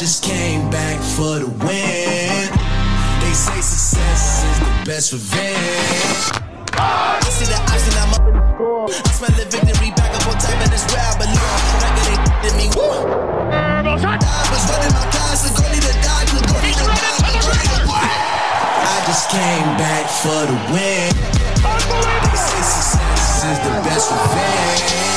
just came back for the win. They say success is the best revenge. I see the option, I'm up in the score. I smell the victory back up on top, and it's where I belong. Ain't in me, woo. I was running my class, the goalie to die, the goalie to die, the goalie to die. I just came back for the win. They say success is the best revenge.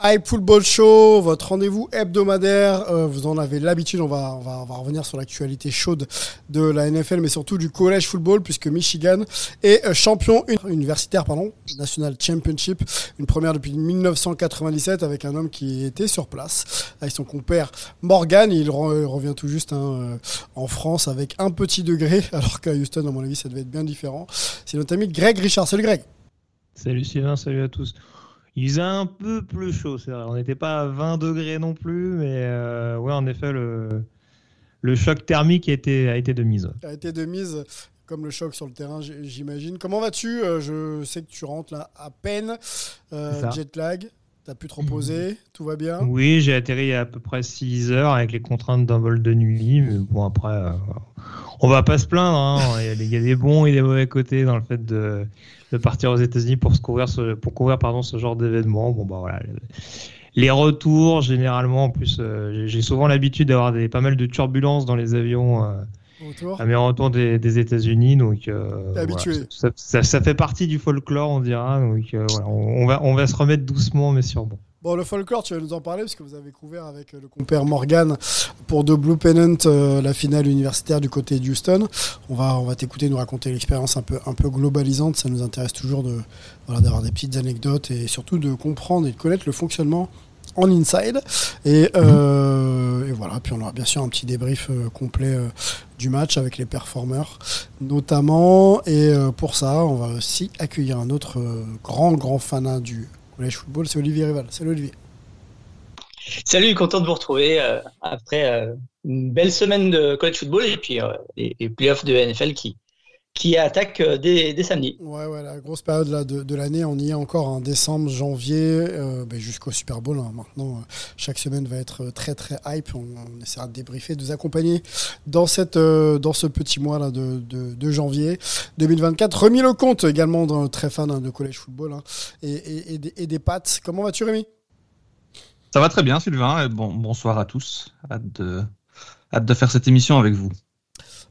Hype Football Show, votre rendez-vous hebdomadaire. Euh, vous en avez l'habitude. On va, on, va, on va revenir sur l'actualité chaude de la NFL, mais surtout du college football, puisque Michigan est euh, champion universitaire, pardon, National Championship, une première depuis 1997 avec un homme qui était sur place avec son compère Morgan. Il re- revient tout juste hein, euh, en France avec un petit degré, alors qu'à Houston, à mon avis, ça devait être bien différent. C'est notre ami Greg Richard. Salut Greg. Salut Sylvain, salut à tous. Il faisait un peu plus chaud, c'est vrai. On n'était pas à 20 degrés non plus, mais euh, ouais, en effet, le, le choc thermique a été, a été de mise. a été de mise comme le choc sur le terrain, j'imagine. Comment vas-tu? Euh, Je sais que tu rentres là à peine. Euh, jet lag, t'as pu te reposer, tout va bien? Oui, j'ai atterri à peu près 6 heures avec les contraintes d'un vol de nuit, mais bon, après, euh, on va pas se plaindre. hein. Il, y a, des- il y a des bons et des mauvais côtés dans le fait de, de partir aux États-Unis pour, se couvrir ce, pour couvrir pardon, ce genre d'événement. Bon, bah voilà. Les retours, généralement, en plus, euh, j'ai- souvent l'habitude d'avoir des, pas mal de turbulences dans les avions. euh, Autour à mes retours des, des États-Unis, donc euh, T'es habitué. voilà, ça, ça- ça fait partie du folklore, on dira. Donc euh, voilà, on, on va on va se remettre doucement, mais sûrement. Bon, le folklore, tu vas nous en parler parce que vous avez couvert avec euh, le compère Morgan pour The Blue Pennant euh, la finale universitaire du côté de Houston. On va, on va t'écouter nous raconter l'expérience un peu, un peu globalisante. Ça nous intéresse toujours de, voilà, d'avoir des petites anecdotes et surtout de comprendre et de connaître le fonctionnement en inside. Et, euh, voilà, puis on aura bien sûr un petit débrief complet du match avec les performeurs notamment. Et pour ça, on va aussi accueillir un autre grand, grand fanat du collège football, c'est Olivier Rival. Salut Olivier. Salut, content de vous retrouver euh, après euh, une belle semaine de college football et puis euh, les, les playoffs de NFL qui, qui attaquent euh, dès, dès samedi. Ouais, ouais, la grosse période là, de, de l'année, on y est encore en décembre, janvier, euh, ben, jusqu'au Super Bowl. hein. Maintenant, euh, chaque semaine va être très très hype. On, on essaiera de débriefer, de vous accompagner dans, cette, euh, dans ce petit mois là de, de, de janvier 2024. Remis le compte également, d'un très fan hein, de college football hein, et, et, et des, et des pattes. Comment vas-tu, Rémi? Ça va très bien, Sylvain. et Bon, bonsoir à tous. Hâte de, hâte de faire cette émission avec vous.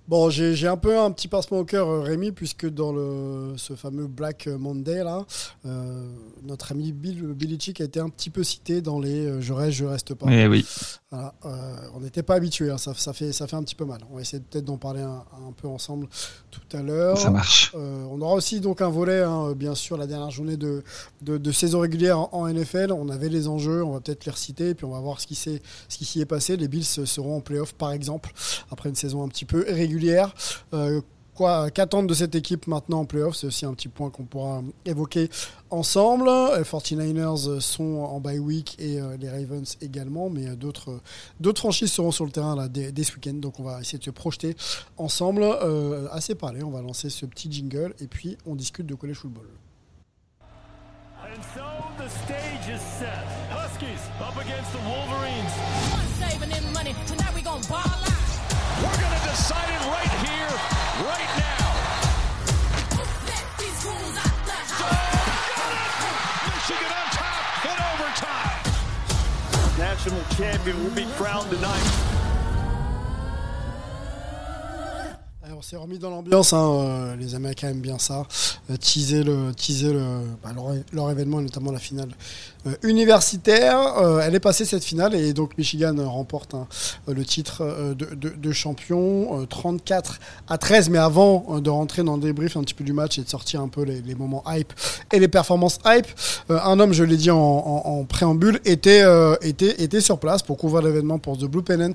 Bon, j'ai un peu un petit pincement au cœur, euh, Rémi, puisque dans le, ce fameux Black Monday, là, euh, notre ami Bill Belichick a été un petit peu cité dans les euh, je reste, je reste pas. Eh oui. Voilà, euh, on n'était pas habitué, ça, ça, fait, ça fait un petit peu mal. On va essayer peut-être d'en parler un, un peu ensemble tout à l'heure. Ça marche. Euh, on aura aussi donc un volet, hein, bien sûr, la dernière journée de, de, de saison régulière en, en NFL. On avait les enjeux, on va peut-être les reciter, puis on va voir ce qui s'est- ce qui s'y est passé. Les Bills seront en playoff, par exemple, après une saison un petit peu régulière. Euh, qu'attendre de cette équipe maintenant en playoff? C'est aussi un petit point qu'on pourra évoquer ensemble. Les 49ers sont en bye week et euh, les Ravens également, mais euh, d'autres, franchises seront sur le terrain là, dès, ce week-end. Donc on va essayer de se projeter ensemble. Euh, assez parlé, on va lancer ce petit jingle et puis on discute de college football. Stage set. Huskies. On s'est remis dans l'ambiance, hein, euh, les Américains aiment bien ça. Euh, teaser le, teaser bah, leur, leur événement, notamment la finale universitaire. Euh, elle est passée cette finale et donc Michigan euh, remporte hein, euh, le titre euh, de, champion, euh, 34 à 13. Mais avant euh, de rentrer dans le débrief un petit peu du match et de sortir un peu les, moments hype et les performances hype, euh, un homme, je l'ai dit en, préambule, était, euh, était, était sur place pour couvrir l'événement pour The Blue Pennant,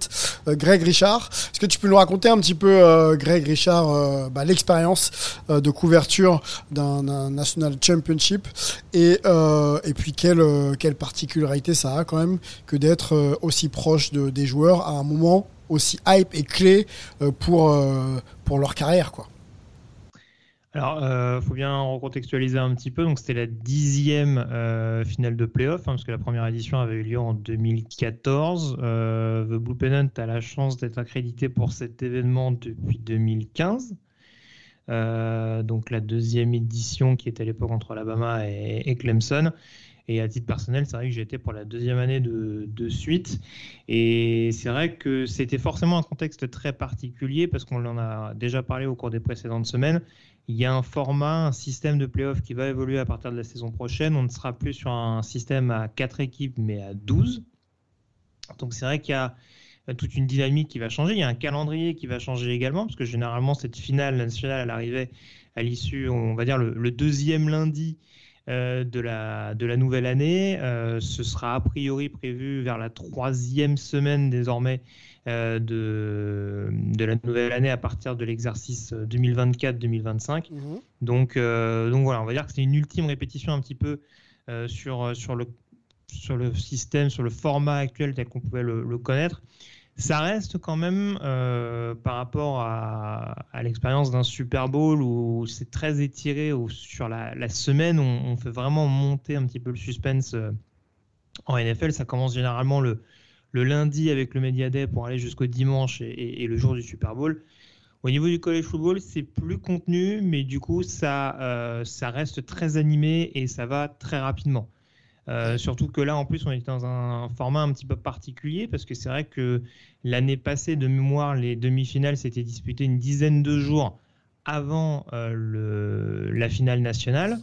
euh, Greg Richard. Est-ce que tu peux nous raconter un petit peu, euh, Greg Richard, euh, bah, l'expérience euh, de couverture d'un National Championship et, euh, et puis quelle, euh, quelle particularité ça a quand même que d'être euh, aussi proche de, des joueurs à un moment aussi hype et clé euh, pour, pour leur carrière quoi. Alors, euh, faut bien recontextualiser un petit peu. Donc, c'était la dixième finale de playoff, hein, parce que la première édition avait eu lieu en 2014. Euh, The Blue Pennant a la chance d'être accrédité pour cet événement depuis 2015. Euh, donc, la deuxième édition qui était à l'époque entre Alabama et, et Clemson. Et à titre personnel, c'est vrai que été pour la deuxième année de, suite. Et c'est vrai que c'était forcément un contexte très particulier parce qu'on en a déjà parlé au cours des précédentes semaines. Il y a un format, un système de playoff qui va évoluer à partir de la saison prochaine. On ne sera plus sur un système à 4 équipes, mais à 12. Donc c'est vrai qu'il y a toute une dynamique qui va changer. Il y a un calendrier qui va changer également, parce que généralement, cette finale nationale, elle arrivait à l'issue, on va dire, le, deuxième lundi de, la, de la nouvelle année. Euh, ce sera a priori prévu vers la troisième semaine désormais euh, de, de la nouvelle année à partir de l'exercice 2024-2025. Mhm. Donc, euh, donc voilà, on va dire que c'est une ultime répétition un petit peu euh, sur, sur, le, sur le système, sur le format actuel tel qu'on pouvait le, le connaître. Ça reste quand même euh, par rapport à, l'expérience d'un Super Bowl où c'est très étiré, où sur la, semaine on, on, fait vraiment monter un petit peu le suspense euh, en NFL. Ça commence généralement le, lundi avec le Media Day pour aller jusqu'au dimanche et, le jour du Super Bowl. Au niveau du college football, c'est plus contenu, mais du coup, ça, euh, ça reste très animé et ça va très rapidement. Euh, surtout que là, en plus, on est dans un format un petit peu particulier parce que c'est vrai que l'année passée, de mémoire, les demi-finales s'étaient disputées une dizaine de jours avant euh, le, la finale nationale.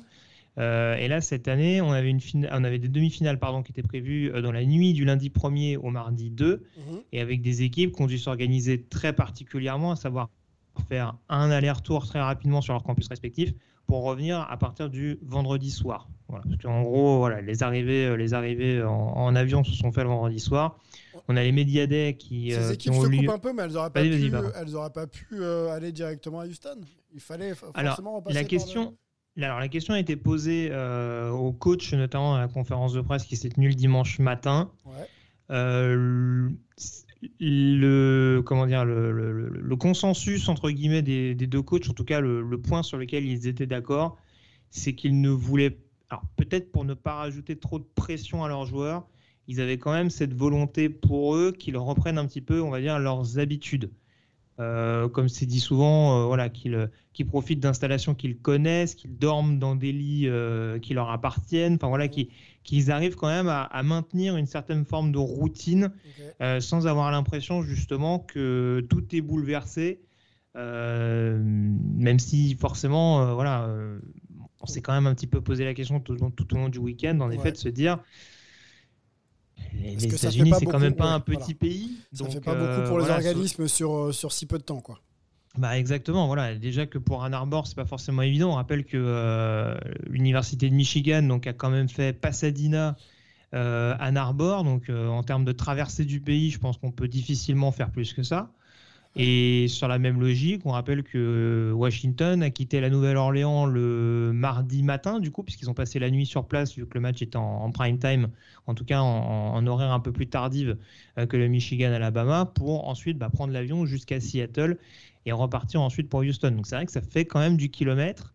Euh, et là, cette année, on avait, une on avait des demi-finales pardon, qui étaient prévues dans la nuit du lundi 1er au mardi 2, mmh. et avec des équipes qui ont dû s'organiser très particulièrement, à savoir faire un aller-retour très rapidement sur leur campus respectif pour revenir à partir du vendredi soir. Voilà. Parce qu'en gros, voilà, les arrivées, les arrivées en, en, avion se sont faites le vendredi soir. On a les médiadets qui. Ces euh, équipes qui ont se lieu... coupent un peu, mais elles n'auraient pas, pas pu euh, aller directement à Houston. Il fallait forcément Alors, repasser la question. Le... Alors, la question a été posée euh, au coach, notamment à la conférence de presse qui s'est tenue le dimanche matin. Ouais. Euh, le consensus entre guillemets des, des, deux coachs, en tout cas le, point sur lequel ils étaient d'accord, c'est qu'ils ne voulaient, peut-être pour ne pas rajouter trop de pression à leurs joueurs, ils avaient quand même cette volonté pour eux qu'ils reprennent un petit peu, on va dire, leurs habitudes. Euh, comme c'est dit souvent, euh, voilà, qu'ils profitent d'installations qu'ils connaissent, qu'ils dorment dans des lits euh, qui leur appartiennent, enfin voilà, qu'ils qu'ils arrivent quand même à, à, maintenir une certaine forme de routine okay. Sans avoir l'impression justement que tout est bouleversé, euh, même si forcément, voilà, on s'est quand même un petit peu posé la question tout, tout au long du week-end, en ouais. effet, de se dire les, les États-Unis, c'est quand même pas ouais, un petit voilà. pays. Ça donc, fait pas beaucoup pour euh, les voilà, organismes sur, euh, sur si peu de temps, quoi. Bah exactement, voilà. Déjà que pour Ann Arbor, c'est pas forcément évident. On rappelle que euh, l'université de Michigan donc a quand même fait Pasadena, euh, Ann Arbor. Donc euh, en termes de traversée du pays, je pense qu'on peut difficilement faire plus que ça. Et sur la même logique, on rappelle que Washington a quitté la Nouvelle-Orléans le mardi matin, du coup, puisqu'ils ont passé la nuit sur place, vu que le match était en, en prime time, en tout cas en, en, horaire un peu plus tardive euh, que le Michigan-Alabama, pour ensuite bah, prendre l'avion jusqu'à Seattle et repartir ensuite pour Houston. Donc c'est vrai que ça fait quand même du kilomètre.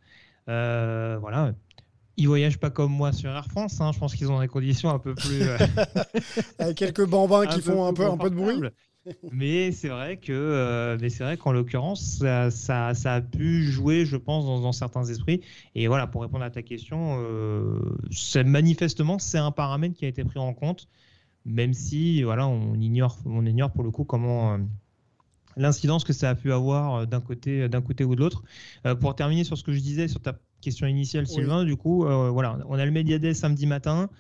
Euh, voilà. Ils voyagent pas comme moi sur Air France. Hein. Je pense qu'ils ont des conditions un peu plus. Euh... Avec quelques bambins qui font un peu, un peu de bruit mais c'est vrai que, euh, mais c'est vrai qu'en l'occurrence, ça, ça, ça, a pu jouer, je pense, dans, dans, certains esprits. Et voilà, pour répondre à ta question, euh, manifestement, c'est un paramètre qui a été pris en compte, même si, voilà, on ignore, on ignore pour le coup comment. Euh, l'incidence que ça a pu avoir d'un côté, d'un côté ou de l'autre. Pour terminer sur ce que je disais sur ta question initiale, Sylvain, du coup, voilà, on a le Media Day samedi matin.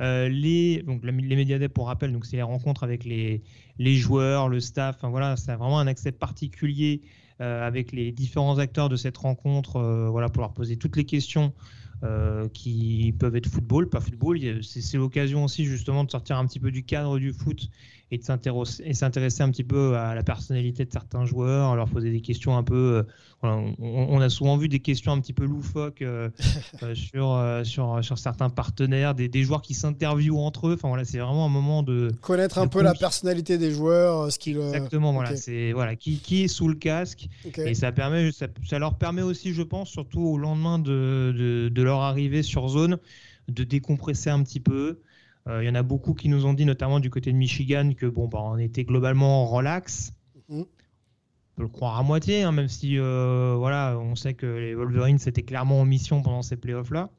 Euh, les, donc, les Media Day, pour rappel, c'est les rencontres avec les, les joueurs, le staff. Enfin, voilà, c'est vraiment un accès particulier euh, avec les différents acteurs de cette rencontre, euh, voilà, pour leur poser toutes les questions qui peuvent être football, pas football. C'est l'occasion aussi justement de sortir un petit peu du cadre du foot et de s'intéresser un petit peu à la personnalité de certains joueurs, leur poser des questions un peu. euh, on, on a souvent vu des questions un petit peu loufoques euh, euh, sur, sur, sur certains partenaires, des, des joueurs qui s'interviewent entre eux. Enfin voilà, c'est vraiment un moment de. Connaître un de peu la personnalité des joueurs, ce qu'ils. Exactement, voilà, c'est voilà qui, qui est sous le casque et ça permet, ça, ça leur permet aussi, je pense, surtout au lendemain de, de, de leur arrivée sur zone, de décompresser un petit peu. Euh, Il y en a beaucoup qui nous ont dit, notamment du côté de Michigan, que bon, bah, on était globalement relax. Mhm. On peut le croire à moitié, hein, même si euh, voilà, on sait que les Wolverines c'était clairement en mission pendant ces playoffs là.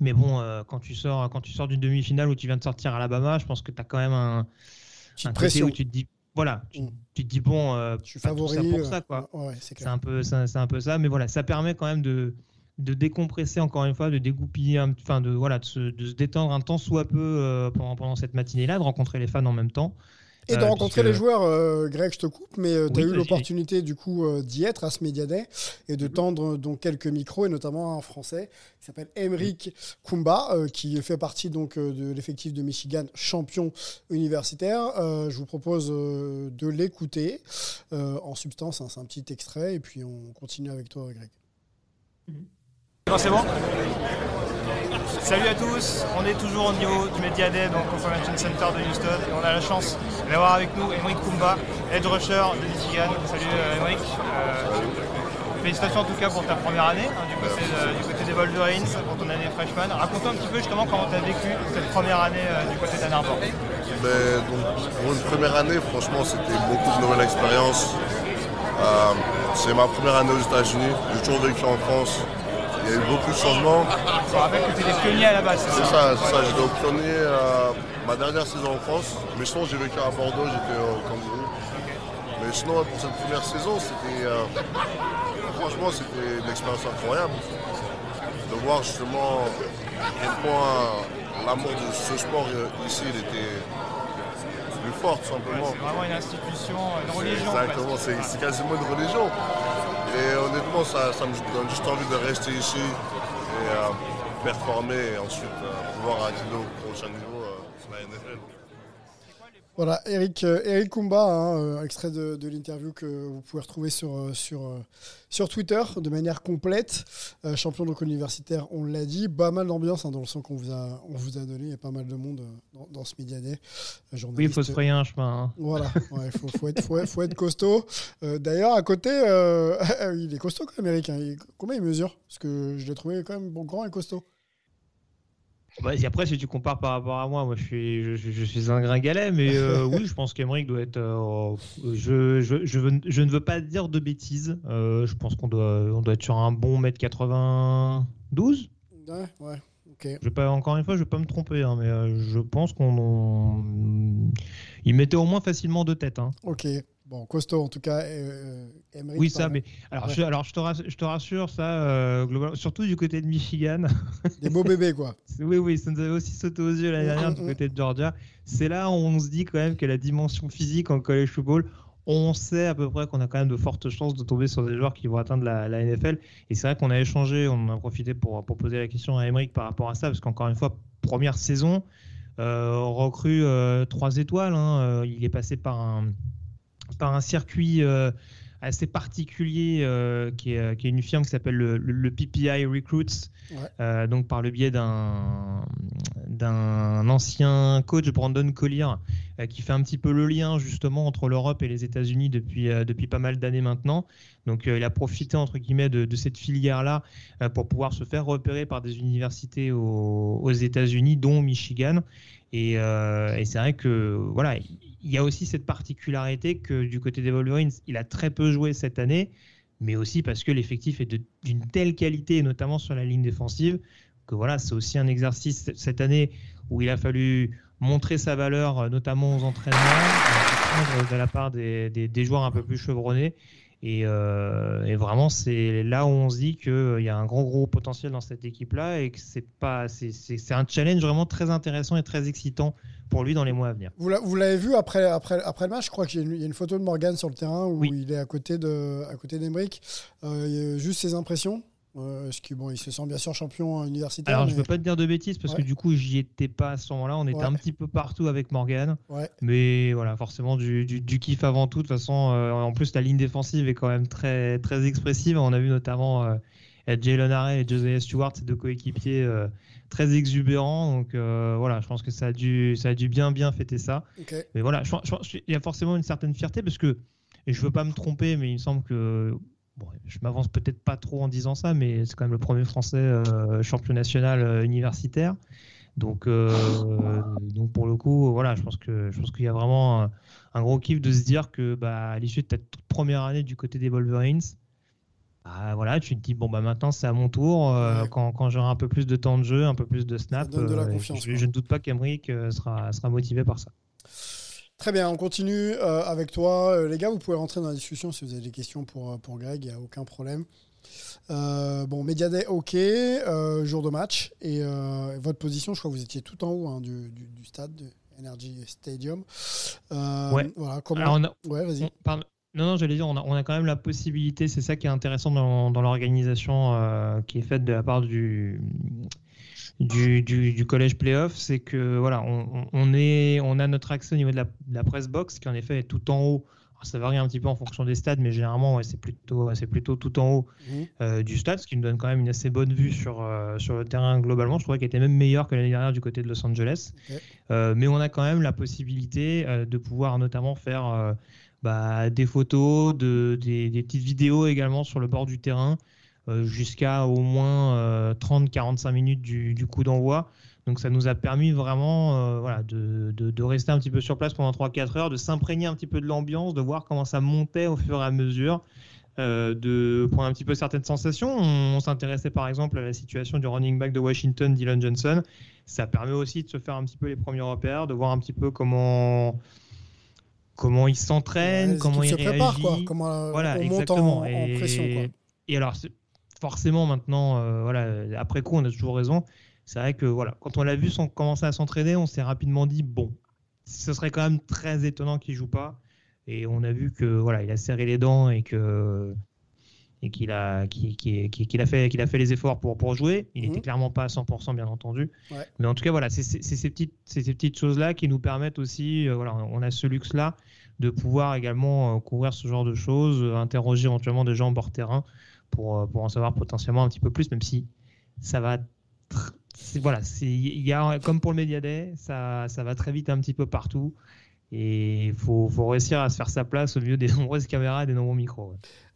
Mais bon, euh, quand tu sors, quand tu sors d'une demi-finale où tu viens de sortir à Alabama, je pense que tu as quand même un, un côté où tu te dis, voilà, tu, Mm. tu te dis bon, euh, Je suis pas tout ça favori. pour euh, ça quoi. Ouais, ouais, c'est C'est clair. un peu, c'est c'est un peu ça, mais voilà, ça permet quand même de, de décompresser encore une fois, de dégoupiller, un- enfin de voilà, de se, de se détendre un temps soit peu euh, pendant, pendant cette matinée-là, de rencontrer les fans en même temps. Et de Euh, rencontrer puisque- les joueurs, euh, Greg, je te coupe, mais tu as Oui, eu l'opportunité du coup euh, d'y être à ce Media Day et Mhm. de tendre euh, donc quelques micros et notamment un français qui s'appelle Emeric Kumba euh, qui fait partie donc de l'effectif de Michigan champion universitaire. Euh, je vous propose euh, de l'écouter Euh, en substance. hein, c'est un petit extrait et puis on continue avec toi, Greg. Non, c'est bon Salut à tous, on est toujours au niveau du Media Day, donc Convention Center de Houston, et on a la chance d'avoir avec nous Emric Kumba, edge rusher de Michigan. Salut euh, Emric. Euh, félicitations en tout cas pour ta première année hein, du, côté du côté des Wolverines, pour ton année freshman. Raconte-nous un petit peu justement comment tu as vécu cette première année euh, du côté d'Ann Arbor. Ben, donc, pour une première année, franchement, c'était beaucoup de nouvelles expériences. Euh, c'est ma première année aux États-Unis. J'ai toujours vécu en France. Il y a eu beaucoup de changements. Je me rappelle que tu étais pionnier à la base, c'est ça? C'est ça. J'étais au premier, euh, ma dernière saison en France. Mais sinon, j'ai vécu à Bordeaux, j'étais au Kangourou. Mais sinon, pour cette première saison, c'était. euh, franchement, c'était une expérience incroyable. De voir justement à quel point l'amour de ce sport euh, ici, il était plus fort, tout simplement. C'est vraiment une institution, une religion. Exactement, c'est quasiment une religion. Et honnêtement, ça, me donne juste envie de rester ici et euh, performer et ensuite euh, pouvoir accéder au prochain niveau. Voilà, Eric, euh, Eric Kumba, hein, euh, extrait de, de l'interview que vous pouvez retrouver sur, euh, sur, sur Twitter de manière complète. Euh, champion donc universitaire, on l'a dit. Pas mal d'ambiance hein, dans le son qu'on vous a, on vous a donné. Il y a pas mal de monde dans, dans ce Media Day. Oui, il faut se frayer un chemin. hein. Voilà, il faut, faut, être, faut, être, faut être costaud. Euh, D'ailleurs, à côté, euh, il est costaud quand même, Eric. hein. Il- combien il mesure? Parce que je l'ai trouvé quand même bon, grand et costaud. Bah, et après, si tu compares par rapport à moi, moi je suis, je, suis un gringalet, mais euh, oui, je pense qu'Emeric doit être. euh, je, je, je, veux- je ne veux pas dire de bêtises. Euh, je pense qu'on doit, on doit être sur un bon mètre 92. Ouais, ouais, ok. Je vais pas, encore une fois, je vais pas me tromper, hein, mais je pense qu'on. on- Il mettait au moins facilement deux têtes. Hein. Ok, bon, costaud en tout cas. Euh, Oui, ça, pardon. mais. Alors, Ouais. je, alors je, te rassure, je te rassure, ça, euh, globalement, surtout du côté de Michigan. Des beaux bébés, quoi. Oui, oui, ça nous avait aussi sauté aux yeux l'année Mm, dernière mm, du mm. côté de Georgia. C'est là où on se dit quand même que la dimension physique en college football, on sait à peu près qu'on a quand même de fortes chances de tomber sur des joueurs qui vont atteindre la, la NFL. Et c'est vrai qu'on a échangé, on en a profité pour, pour poser la question à Emeric par rapport à ça, parce qu'encore une fois, première saison, euh, recrue euh, trois étoiles. hein, il est passé par un, par un circuit euh, assez particulier euh, qui, est, qui est une firme qui s'appelle le, le- le PPI Recruits, Ouais. euh, donc par le biais d'un d'un ancien coach Brandon Collier euh, qui fait un petit peu le lien justement entre l'Europe et les États-Unis depuis euh, depuis pas mal d'années maintenant. Donc euh, il a profité entre guillemets de, de cette filière là pour pouvoir se faire repérer par des universités aux, aux États-Unis, dont Michigan. Et, euh, et c'est vrai que voilà, il y a aussi cette particularité que du côté des Wolverines, il a très peu joué cette année, mais aussi parce que l'effectif est d'une telle qualité, notamment sur la ligne défensive, que voilà, c'est aussi un exercice cette année où il a fallu montrer sa valeur, euh, notamment aux entraînements, de la part des- des joueurs un peu plus chevronnés. Et, euh, et vraiment, c'est là où on se dit qu'il y a un gros gros potentiel dans cette équipe-là et que c'est pas, c'est- c'est c'est un challenge vraiment très intéressant et très excitant pour lui dans les mois à venir. Vous l'a- vous l'avez vu après, après, après le match, je crois qu'il y, a une- il y a une photo de Morgan sur le terrain où Oui. il est à côté de à côté d'Emeric. Euh, juste ses impressions? Euh, bon, il se sent bien sûr champion universitaire Alors, je mais- veux pas te dire de bêtises parce Ouais. que du coup, j'y étais pas à ce moment-là. On était Ouais. un petit peu partout avec Morgan. Ouais. Mais voilà, forcément, du, du, du kiff avant tout. De toute façon, euh, en plus, la ligne défensive est quand même très, très expressive. On a vu notamment euh, Jalen Harrell et Josiah Stewart, ces deux coéquipiers euh, très exubérants. Donc voilà, je pense que ça a, dû, ça a dû bien, bien fêter ça. Mais voilà, je je qu'il y a forcément une certaine fierté parce que, et je veux pas me tromper, mais il me semble que, bon, je m'avance peut-être pas trop en disant ça, mais c'est quand même le premier français euh, champion national euh, universitaire. Donc, euh, donc pour le coup, voilà, je pense que je pense qu'il y a vraiment un, un gros kiff de se dire que, bah, à l'issue de ta toute première année du côté des Wolverines, bah, voilà, tu te dis bon bah maintenant c'est à mon tour. Ouais. quand quand j'aurai un peu plus de temps de jeu, un peu plus de snap, de je, je ne doute pas qu'Emeric sera sera motivé par ça. Très bien, on continue euh, avec toi. Euh, les gars, vous pouvez rentrer dans la discussion si vous avez des questions pour, euh, pour Greg, il n'y a aucun problème. Euh, bon, Media Day, ok, jour de match. Et votre position, je crois que vous étiez tout en haut hein, du, du, du stade, de Energy Stadium. Ouais. Voilà, comment... Alors, on a- Ouais, vas-y. Non, non, j'allais dire, on a, on a quand même la possibilité, c'est ça qui est intéressant dans, dans l'organisation qui est faite de la part du, du, du, du collège playoff, c'est que voilà, on, on- est, on a notre accès au niveau de la, de la press box qui en effet est tout en haut. Alors, ça varie un petit peu en fonction des stades, mais généralement ouais, c'est plutôt, c'est plutôt tout en haut Mhm. euh, du stade, ce qui nous donne quand même une assez bonne vue sur, euh, sur le terrain globalement. Je trouvais qu'il était même meilleur que l'année dernière du côté de Los Angeles. Euh, mais on a quand même la possibilité de pouvoir notamment faire bah, des photos, de, des, des petites vidéos également sur le bord du terrain, jusqu'à au moins euh, 30-45 minutes du, du coup d'envoi. Donc ça nous a permis vraiment euh, voilà, de, de, de rester un petit peu sur place pendant 3-4 heures, de s'imprégner un petit peu de l'ambiance, de voir comment ça montait au fur et à mesure. euh, de prendre un petit peu certaines sensations. On, on s'intéressait par exemple à la situation du running back de Washington, Dylan Johnson. Ça permet aussi de se faire un petit peu les premiers repères, de voir un petit peu comment comment il s'entraîne, Ouais, comment il équipes se réagit. quoi. Comment euh, Voilà, on monte exactement. en, en et, pression, quoi. et alors, forcément, maintenant, euh, voilà, après coup, on a toujours raison. C'est vrai que voilà, quand on l'a vu commencer à s'entraîner, on s'est rapidement dit bon, ce serait quand même très étonnant qu'il joue pas. Et on a vu que voilà, il a serré les dents et que et qu'il a qu'il qu'il- qu'il a fait qu'il a fait les efforts pour pour jouer. Il Mhm. était clairement pas à 100% bien entendu. Ouais. Mais en tout cas, voilà, c'est ces petites, c'est ces petites choses-là qui nous permettent aussi, euh, voilà, on a ce luxe-là de pouvoir également euh, couvrir ce genre de choses, euh, interroger éventuellement des gens bord terrain pour, euh, pour en savoir potentiellement un petit peu plus, même si ça va. Voilà, il y a, comme pour le Media Day, ça, ça va très vite un petit peu partout. Et il faut, faut réussir à se faire sa place au milieu des nombreuses caméras et des nombreux micros.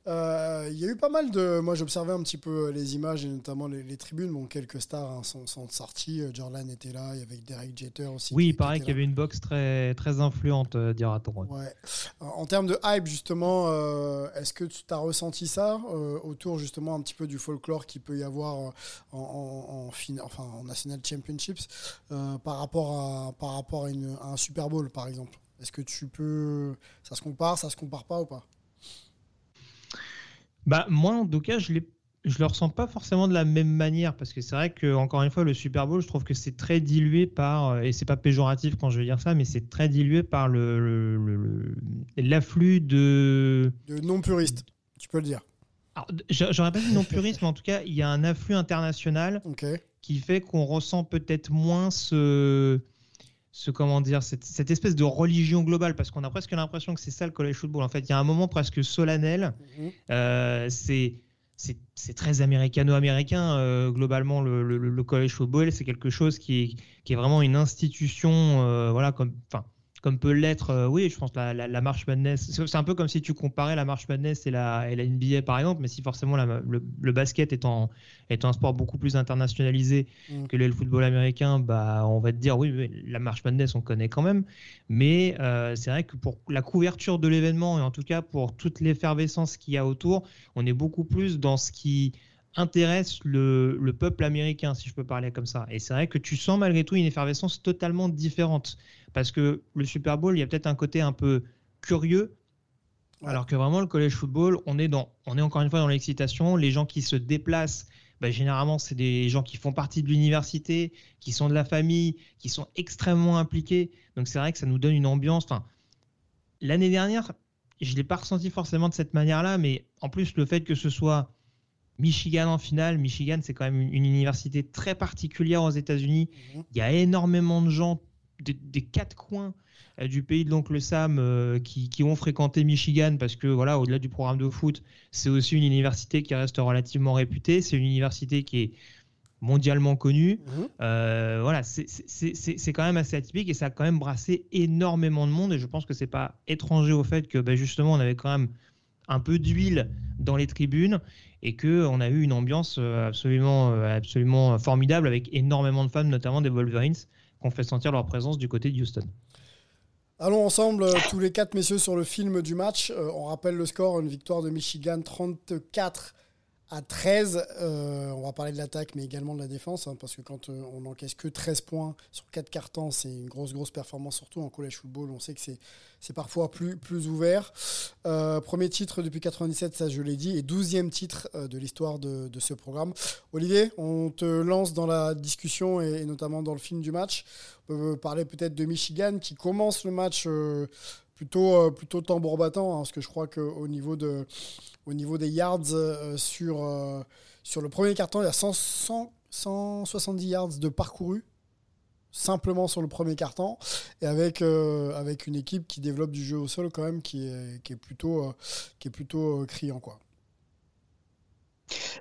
Euh, Il y a eu pas mal de. Moi, j'observais un petit peu les images et notamment les, les tribunes. Bon, quelques stars hein, sont, sont sorties. Euh, Jordan était là, il y avait Derek Jeter aussi. Oui, il paraît qu'il y avait une box très, très influente, euh, dira-t-on. ouais. En termes de hype, justement, euh, est-ce que tu as ressenti ça euh, autour, justement, un petit peu du folklore qu'il peut y avoir euh, en, en, en fin- enfin, en National Championships euh, par rapport, à, par rapport à, une- à un Super Bowl, par exemple? Est-ce que tu peux. Ça se compare, ça se compare pas ou pas? Bah, moi, en tout cas, je. Je le ressens pas forcément de la même manière parce que c'est vrai que encore une fois le Super Bowl, je trouve que c'est très dilué par euh, et c'est pas péjoratif quand je veux dire ça, mais c'est très dilué par le l'afflux de. De non-puristes, tu peux le dire. J'aurais pas dit non puriste, mais en tout cas il y a un afflux international qui fait qu'on ressent peut-être moins ce, ce comment dire, cette, cette espèce de religion globale, parce qu'on a presque l'impression que c'est ça le college football. En fait, il y a un moment presque solennel. Mhm. Euh, c'est c'est c'est très américano-américain euh, globalement le, le, le college football. C'est quelque chose qui est, qui est vraiment une institution, euh, voilà comme enfin comme peut l'être, euh, oui, je pense la, la, la March Madness. C'est un peu comme si tu comparais la March Madness et la, et la NBA par exemple, mais si forcément la- le, le basket étant, étant un sport beaucoup plus internationalisé Mm. que le football américain, bah on va te dire oui, mais la March Madness on connaît quand même, mais euh, c'est vrai que pour la couverture de l'événement et en tout cas pour toute l'effervescence qu'il y a autour, on est beaucoup plus dans ce qui intéresse le, le peuple américain, si je peux parler comme ça. Et c'est vrai que tu sens malgré tout une effervescence totalement différente. Parce que le Super Bowl, il y a peut-être un côté un peu curieux, alors que vraiment le college football, on est, dans, on est encore une fois dans l'excitation. Les gens qui se déplacent, bah, généralement, c'est des gens qui font partie de l'université, qui sont de la famille, qui sont extrêmement impliqués. Donc c'est vrai que ça nous donne une ambiance. Enfin, L'année dernière, je ne l'ai pas ressenti forcément de cette manière-là, mais en plus, le fait que ce soit Michigan en finale. Michigan, c'est quand même une, une université très particulière aux États-Unis. Mhm. Il y a énormément de gens des, des quatre coins euh, du pays de l'oncle Sam euh, qui, qui ont fréquenté Michigan parce que voilà, au-delà du programme de foot, c'est aussi une université qui reste relativement réputée. C'est une université qui est mondialement connue. Mhm. Euh, voilà, c'est- quand même assez atypique et ça a quand même brassé énormément de monde. Et je pense que c'est pas étranger au fait que bah, justement on avait quand même un peu d'huile dans les tribunes et que on a eu une ambiance euh, absolument, euh, absolument formidable avec énormément de fans, notamment des Wolverines, qui ont fait sentir leur présence du côté de Houston. Allons ensemble, euh, tous les quatre messieurs, sur le film du match. On rappelle le score, une victoire de Michigan 34 à 13. Euh, on va parler de l'attaque, mais également de la défense, hein, parce que quand euh, on n'encaisse que 13 points sur 4 cartons, c'est une grosse, grosse performance, surtout en college football. On sait que c'est, parfois plus, plus ouvert. Euh, premier titre depuis 97, ça je l'ai dit, et 12e titre de l'histoire de, ce programme. Olivier, on te lance dans la discussion et, notamment dans le film du match. On peut parler peut-être de Michigan qui commence le match plutôt, plutôt tambour battant, hein, parce que je crois qu'au niveau, de, au niveau des yards euh, sur, euh, sur le premier carton, il y a 100, 100, 170 yards de parcouru simplement sur le premier carton et avec euh, avec une équipe qui développe du jeu au sol quand même qui est qui est plutôt euh, qui est plutôt euh, criant quoi.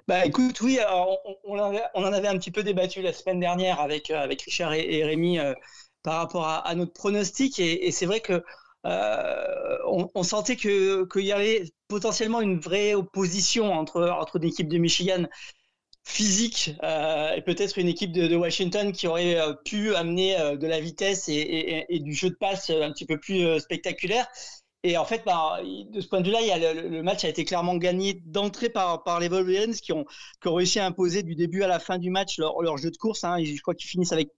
Bah écoute, oui, on, on, en avait, un petit peu débattu la semaine dernière avec, euh, avec Richard et, Rémi euh, par rapport à, notre pronostic et c'est vrai que euh, on, sentait que qu'il y avait potentiellement une vraie opposition entre entre une équipe de Michigan physique euh, et peut-être une équipe de, Washington qui aurait euh, pu amener de la vitesse et, du jeu de passe un petit peu plus spectaculaire. Et en fait, bah, de ce point de vue-là, le, match a été clairement gagné d'entrée par, les Wolverines qui ont, qui ont réussi à imposer du début à la fin du match leur, leur jeu de course. Hein. Je crois qu'ils finissent avec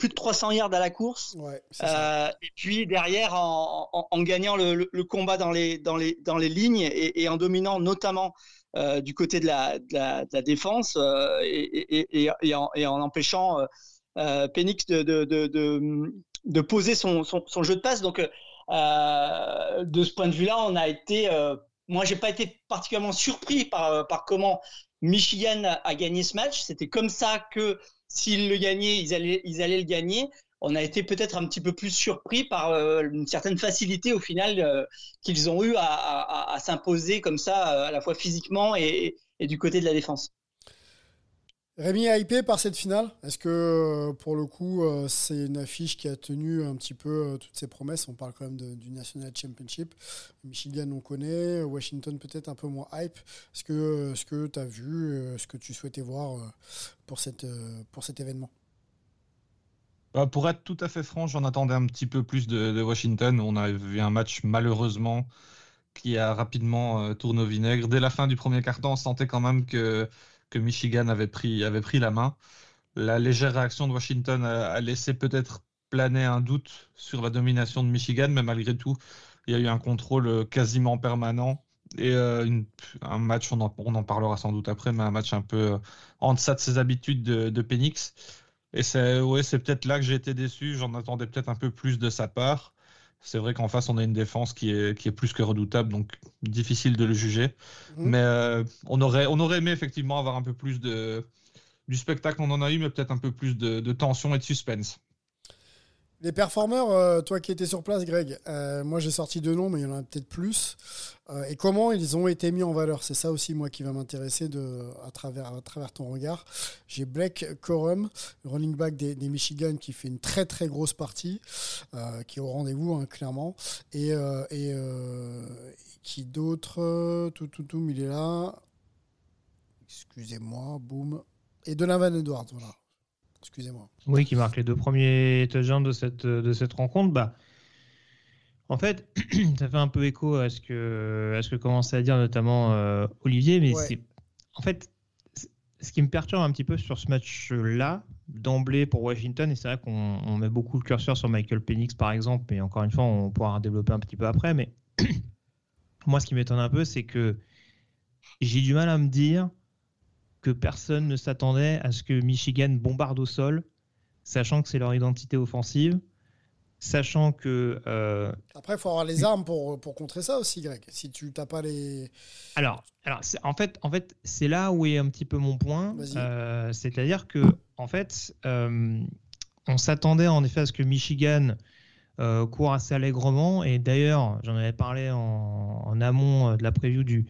plus de 300 yards à la course. Ouais, euh, et puis derrière, en, en, en gagnant le, le, le, combat dans les, dans les, dans les lignes et, et en dominant notamment euh, du côté de la, de la, de la défense euh, et, en, et en empêchant euh, Penix de, poser son, son, son, jeu de passe. Donc, de ce point de vue-là, on a été. Moi, j'ai pas été particulièrement surpris par, par comment Michigan a gagné ce match. C'était comme ça que s'ils le gagnaient, ils allaient, ils allaient le gagner. On a été peut-être un petit peu plus surpris par euh, une certaine facilité au final euh, qu'ils ont eu à, s'imposer comme ça, euh, à la fois physiquement et, du côté de la défense. Rémi est hypé par cette finale. Est-ce que euh, pour le coup, euh, c'est une affiche qui a tenu un petit peu euh, toutes ses promesses? On parle quand même du National Championship. Michigan, on connaît. Washington, peut-être un peu moins hype. Est-ce que tu as vu, ce que tu souhaitais voir pour, cet événement? Bah pour être tout à fait franc, j'en attendais un petit peu plus de, Washington. On a vu un match malheureusement qui a rapidement tourné au vinaigre. Dès la fin du premier quart-temps, on sentait quand même que, que Michigan avait pris, avait pris la main. La légère réaction de Washington a, laissé peut-être planer un doute sur la domination de Michigan, mais malgré tout, il y a eu un contrôle quasiment permanent. Et euh, un match, on en, parlera sans doute après, mais un match un peu en deçà de ses habitudes de, de Penix. Et c'est ouais, c'est peut-être là que j'ai été déçu. J'en attendais peut-être un peu plus de sa part. C'est vrai qu'en face, on a une défense qui est, qui est plus que redoutable, donc difficile de le juger. Mmh. Mais euh, on, aurait, on aurait aimé effectivement avoir un peu plus de, du spectacle. On en a eu, mais peut-être un peu plus de, de tension et de suspense. Les performeurs, euh, toi qui étais sur place, Greg, euh, moi j'ai sorti deux noms, mais il y en a peut-être plus. Euh, et comment ils ont été mis en valeur? C'est ça aussi, moi, qui va m'intéresser à, travers, à travers ton regard. J'ai Blake Corum, running back des, des, Michigan, qui fait une très très grosse partie, qui est au rendez-vous, hein, clairement. Et, et, qui d'autres Tout, tout, tout, il est là. Excusez-moi, boum. Et Donovan Edwards, voilà. Excusez-moi. Oui, qui marque les deux premiers touchdowns de cette, de cette rencontre. Bah, en fait, ça fait un peu écho à ce que, à ce que commençait à dire notamment euh, Olivier, mais ouais. c'est. En fait, ce qui me perturbe un petit peu sur ce match-là, d'emblée pour Washington, et c'est vrai qu'on met beaucoup le curseur sur Michael Penix par exemple, mais encore une fois, on pourra développer un petit peu après, mais moi, ce qui m'étonne un peu, c'est que j'ai du mal à me dire que personne ne s'attendait à ce que Michigan bombarde au sol, sachant que c'est leur identité offensive, sachant que euh, Après, il faut avoir les armes pour, pour contrer ça aussi, Greg. Si tu n'as pas les. Alors, alors en fait, en fait, c'est là où est un petit peu mon point. Euh, C'est-à-dire que, en fait, euh, on s'attendait en effet à ce que Michigan court assez allègrement. Et d'ailleurs, j'en avais parlé en, en amont de la preview du,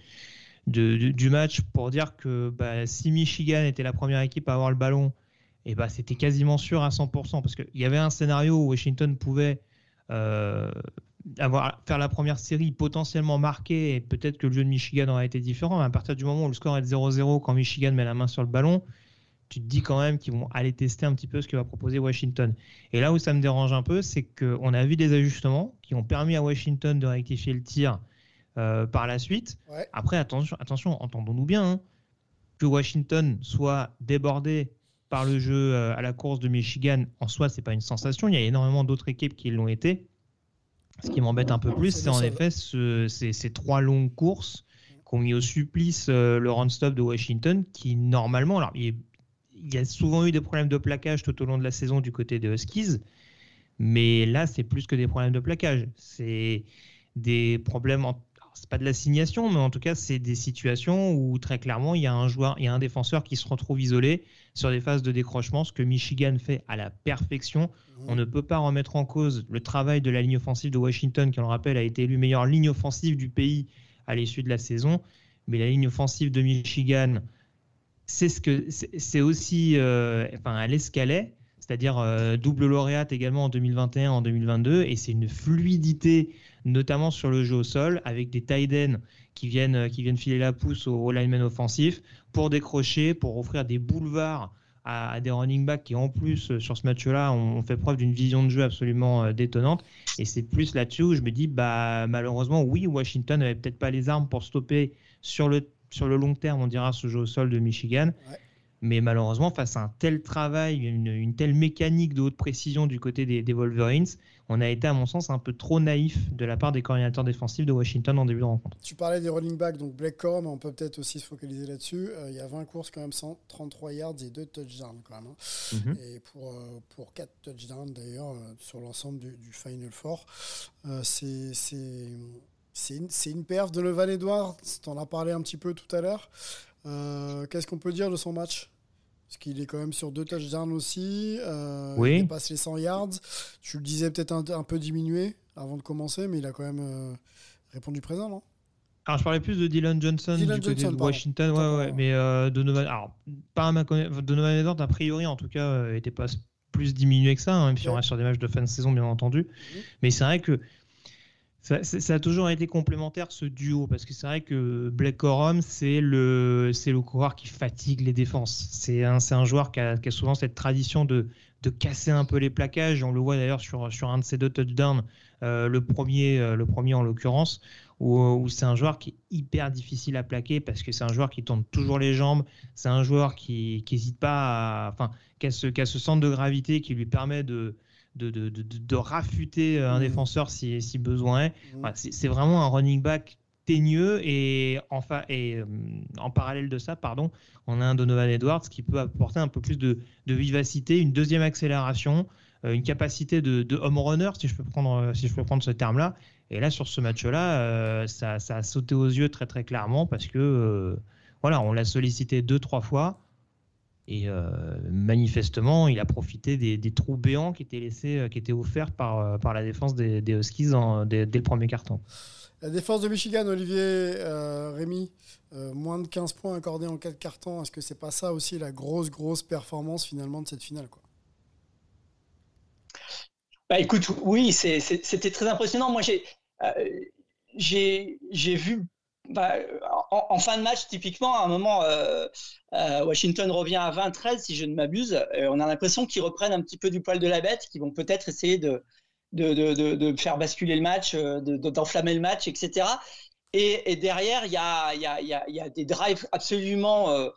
du, match pour dire que bah, si Michigan était la première équipe à avoir le ballon, et bah, c'était quasiment sûr à 100%. Parce qu'il y avait un scénario où Washington pouvait euh, avoir, faire la première série, potentiellement marquer, et peut-être que le jeu de Michigan aurait été différent. À partir du moment où le score est de 0-0, quand Michigan met la main sur le ballon, tu te dis quand même qu'ils vont aller tester un petit peu ce que va proposer Washington. Et là où ça me dérange un peu, c'est qu'on a vu des ajustements qui ont permis à Washington de rectifier le tir euh, par la suite. Ouais. Après, attention, attention entendons-nous bien, hein, que Washington soit débordé par le jeu euh, à la course de Michigan, en soi, c'est pas une sensation. Il y a énormément d'autres équipes qui l'ont été. Ce qui m'embête un peu plus, C'est en effet ce- ces, ces trois longues courses qui ont mis au supplice euh, le run-stop de Washington, qui normalement, alors il, y a- il y a souvent eu des problèmes de plaquage tout au long de la saison du côté des Huskies, mais là c'est plus que des problèmes de plaquage, c'est des problèmes, en- c'est pas de l'assignation, mais en tout cas c'est des situations où très clairement il y a un joueur, il y a un défenseur qui se retrouve isolé sur des phases de décrochement, ce que Michigan fait à la perfection. On ne peut pas remettre en cause le travail de la ligne offensive de Washington, qui, on le rappelle, a été élue meilleure ligne offensive du pays à l'issue de la saison. Mais la ligne offensive de Michigan, c'est ce que c'est aussi, euh, enfin, qu'elle est, c'est-à-dire euh, double lauréate également en 2021, en 2022, et c'est une fluidité, notamment sur le jeu au sol, avec des tight ends qui viennent, qui viennent filer la pousse au, au lineman offensif pour décrocher, pour offrir des boulevards à, des running backs qui en plus euh, sur ce match-là ont, fait preuve d'une vision de jeu absolument euh, détonnante. Et c'est plus là-dessus où je me dis, bah malheureusement, oui, Washington n'avait peut-être pas les armes pour stopper sur le sur le long terme, on dira, ce jeu au sol de Michigan. Mais malheureusement, face à un tel travail, une, une telle mécanique de haute précision du côté des, des Wolverines, on a été, à mon sens, un peu trop naïf de la part des coordinateurs défensifs de Washington en début de rencontre. Tu parlais des running backs, donc Blake Corum, on peut peut-être aussi se focaliser là-dessus. Euh, il y a 20 courses, quand même, 133 yards et 2 touchdowns, quand même. hein. Mhm. Et pour, euh, pour 4 touchdowns, d'ailleurs, euh, sur l'ensemble du, du Final Four. Euh, c'est c'est- c'est une, c'est une perf de Levan Edwards. Tu en as parlé un petit peu tout à l'heure. Euh, Qu'est-ce qu'on peut dire de son match? Parce qu'il est quand même sur deux touchdowns aussi. Euh, Oui. Il dépasse les 100 yards. Tu le disais peut-être un, un peu diminué avant de commencer, mais il a quand même euh, répondu présent, non? Alors, je parlais plus de Dylan Johnson Dylan du côté Johnson, de pardon. Washington, ouais, Pardon. ouais, mais euh, Donovan, alors, pas à ma connaissance, Donovan Edwards, a priori, en tout cas, euh, était pas plus diminué que ça, hein, même si on Ouais. reste sur des matchs de fin de saison, bien entendu. Mais c'est vrai que ça, a toujours été complémentaire ce duo parce que c'est vrai que Blake Corum c'est le c'est le coureur qui fatigue les défenses. C'est un un joueur qui a, souvent cette tradition de de casser un peu les plaquages. On le voit d'ailleurs sur sur un de ses deux touchdowns, euh, le premier euh, le premier en l'occurrence où, où c'est un joueur qui est hyper difficile à plaquer parce que c'est un joueur qui tourne toujours les jambes. C'est un joueur qui n'hésite pas enfin qui a ce qui a ce centre de gravité qui lui permet de de, de, de, de- euh, un Mhm. défenseur si, si besoin est. Voilà, c'est vraiment un running back teigneux et, enfin, et euh, en parallèle de ça, pardon, on a un Donovan Edwards qui peut apporter un peu plus de, de vivacité, une deuxième accélération, euh, une capacité de, de home runner, si je peux prendre, si je peux prendre ce terme-là. Et là, sur ce match-là, euh, ça, ça a sauté aux yeux très très clairement parce que voilà, on l'a sollicité deux trois fois. Et euh, manifestement, il a profité des, des trous béants qui étaient laissés, euh, qui étaient offerts par, euh, par la défense des, des Huskies en- dès, dès le premier carton. La défense de Michigan, Olivier euh, Rémy, euh, moins de 15 points accordés en 4 cartons. Est-ce que c'est pas ça aussi la grosse, grosse performance finalement de cette finale quoi? Bah écoute, oui, c'était très impressionnant. Moi, j'ai euh, j'ai j'ai vu bah, en, fin de match, typiquement, à un moment, euh, euh, Washington revient à 20-13, si je ne m'abuse. On a l'impression qu'ils reprennent un petit peu du poil de la bête, qu'ils vont peut-être essayer de, faire basculer le match, euh, de- de- d'enflammer le match, etc. Et, derrière, il y a, des drives absolument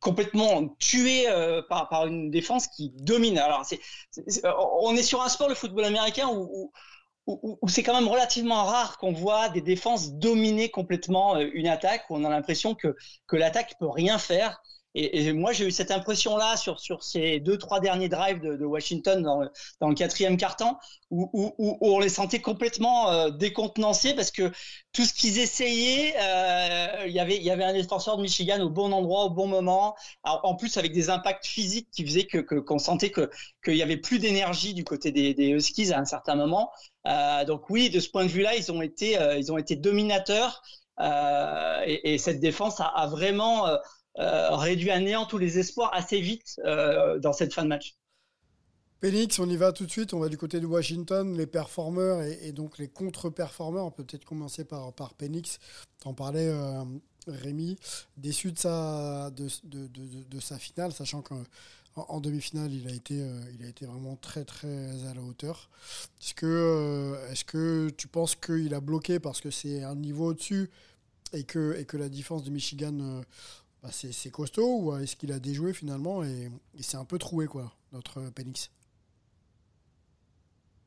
complètement tués par, une défense qui domine. Alors, on est sur un sport, le football américain, où, où- c'est quand même relativement rare qu'on voit des défenses dominer complètement euh, une attaque, où on a l'impression que, que l'attaque peut rien faire. Et, et moi, j'ai eu cette impression-là sur, sur ces deux, trois derniers drives de, de Washington dans, dans le quatrième quart-temps, où, où, où on les sentait complètement euh, décontenancés parce que tout ce qu'ils essayaient, euh, il y avait, il y avait un défenseur de Michigan au bon endroit, au bon moment, Alors, en plus avec des impacts physiques qui faisaient que que- qu'on sentait que qu'il y avait plus d'énergie du côté des, des Huskies à un certain moment. Euh, donc oui, de ce point de vue-là, ils ont été, euh, ils ont été dominateurs. Euh, et, et cette défense a, a vraiment euh, réduit à néant tous les espoirs assez vite euh, dans cette fin de match. Phoenix, on y va tout de suite. On va du côté de Washington, les performeurs et, donc les contre-performeurs. On peut peut-être commencer par, par Phoenix. T'en parlais, euh, Rémi, déçu de sa, finale, sachant qu'en en demi-finale, il, a été, euh, vraiment très très à la hauteur. Est-ce que, euh, tu penses qu'il a bloqué parce que c'est un niveau au-dessus et que, et que la défense de Michigan, euh, bah, c'est, costaud ou est-ce qu'il a déjoué finalement et, c'est un peu troué, quoi, notre Phoenix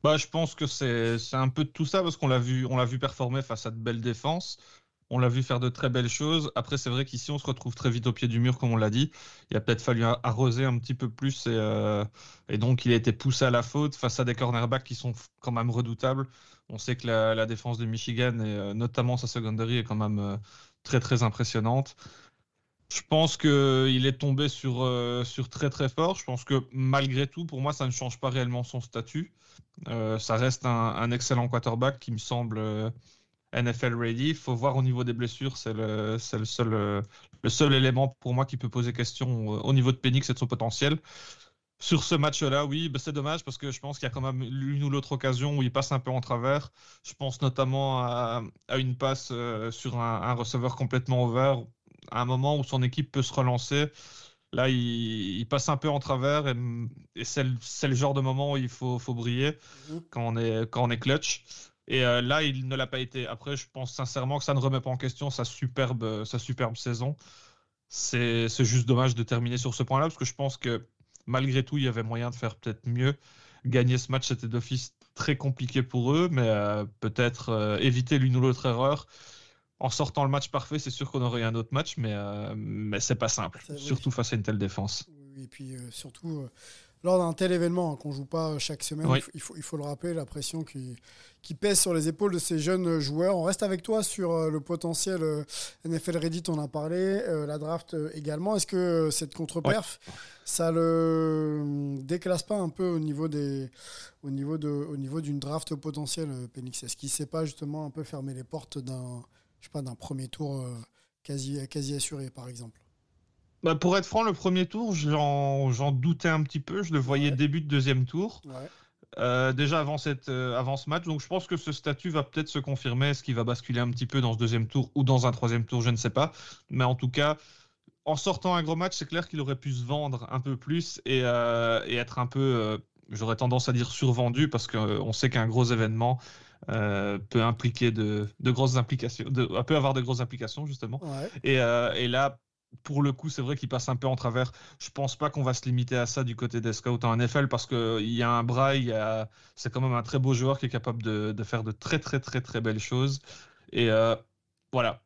Bah, je pense que c'est un peu de tout ça parce qu'on l'a vu on l'a vu performer face à de belles défenses. On l'a vu faire de très belles choses. Après, c'est vrai qu'ici, on se retrouve très vite au pied du mur, comme on l'a dit. Il a peut-être fallu arroser un petit peu plus et, euh, et donc il a été poussé à la faute face à des cornerbacks qui sont quand même redoutables. On sait que la, défense de Michigan et euh, notamment sa secondary est quand même euh, très très impressionnante. Je pense qu'il est tombé sur, euh, sur très très fort. Je pense que malgré tout, pour moi, ça ne change pas réellement son statut. Euh, ça reste un, excellent quarterback qui me semble euh, NFL ready. Il faut voir au niveau des blessures, c'est le, le, seul, le seul élément pour moi qui peut poser question au niveau de Penix et de son potentiel. Sur ce match-là, oui, bah, c'est dommage parce que je pense qu'il y a quand même l'une ou l'autre occasion où il passe un peu en travers. Je pense notamment à, à une passe sur un, un receveur complètement ouvert, à un moment où son équipe peut se relancer. Là, il, il passe un peu en travers et, et c'est le, genre de moment où il faut, faut briller quand on est, quand on est clutch. Et euh, là, il ne l'a pas été. Après, je pense sincèrement que ça ne remet pas en question sa superbe, sa superbe saison. C'est c'est juste dommage de terminer sur ce point-là parce que je pense que malgré tout, il y avait moyen de faire peut-être mieux. Gagner ce match, c'était d'office très compliqué pour eux, mais euh, peut-être euh, éviter l'une ou l'autre erreur. En sortant le match parfait, c'est sûr qu'on aurait eu un autre match, mais, euh, mais c'est pas simple, surtout face à une telle défense. Oui, et puis euh, surtout, euh, lors d'un tel événement hein, qu'on joue pas chaque semaine, Oui. il, faut, il, faut, le rappeler, la pression qui, qui pèse sur les épaules de ces jeunes euh, joueurs. On reste avec toi sur euh, le potentiel euh, NFL Reddit, on a parlé, euh, la draft euh, également. Est-ce que euh, cette contre-perf, ça le euh, déclasse pas un peu au niveau des, au niveau de, au niveau d'une draft potentielle, euh, Penix Est-ce qu'il sait pas justement un peu fermer les portes d'un, je sais pas, d'un premier tour euh, quasi, quasi assuré, par exemple Bah, pour être franc, le premier tour, j'en doutais un petit peu. Je le voyais Ouais. début de deuxième tour. Ouais. Euh, déjà avant, cette, euh, avant ce match. Donc je pense que ce statut va peut-être se confirmer. Est-ce qu'il va basculer un petit peu dans ce deuxième tour ou dans un troisième tour? Je ne sais pas. Mais en tout cas, en sortant un gros match, c'est clair qu'il aurait pu se vendre un peu plus et, euh, et être un peu, j'aurais tendance à dire survendu parce qu'on sait qu'un gros événement euh, peut impliquer de, de grosses implications, de, peut avoir de grosses implications justement. Ouais. Et, euh, et là, pour le coup, c'est vrai qu'il passe un peu en travers. Je pense pas qu'on va se limiter à ça du côté des scouts en NFL parce qu'il y a un bras, il y a... c'est quand même un très beau joueur qui est capable de, de faire de très très très très belles choses. Et euh, voilà.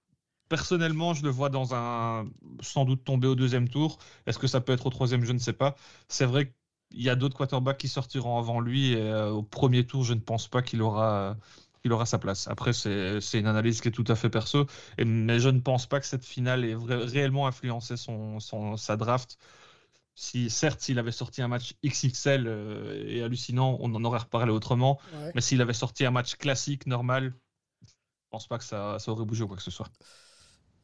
Personnellement, je le vois dans un sans doute tomber au deuxième tour. Est-ce que ça peut être au troisième? Je ne sais pas. C'est vrai qu'il y a d'autres quarterbacks qui sortiront avant lui. Et euh, au premier tour, je ne pense pas qu'il aura, qu'il aura sa place. Après, c'est une analyse qui est tout à fait perso. Et- mais je ne pense pas que cette finale ait réellement influencé son, son- sa draft. Si, certes, s'il avait sorti un match XXL euh, et hallucinant, on en aurait reparlé autrement. Ouais. Mais s'il avait sorti un match classique, normal, je pense pas que ça, ça aurait bougé ou quoi que ce soit.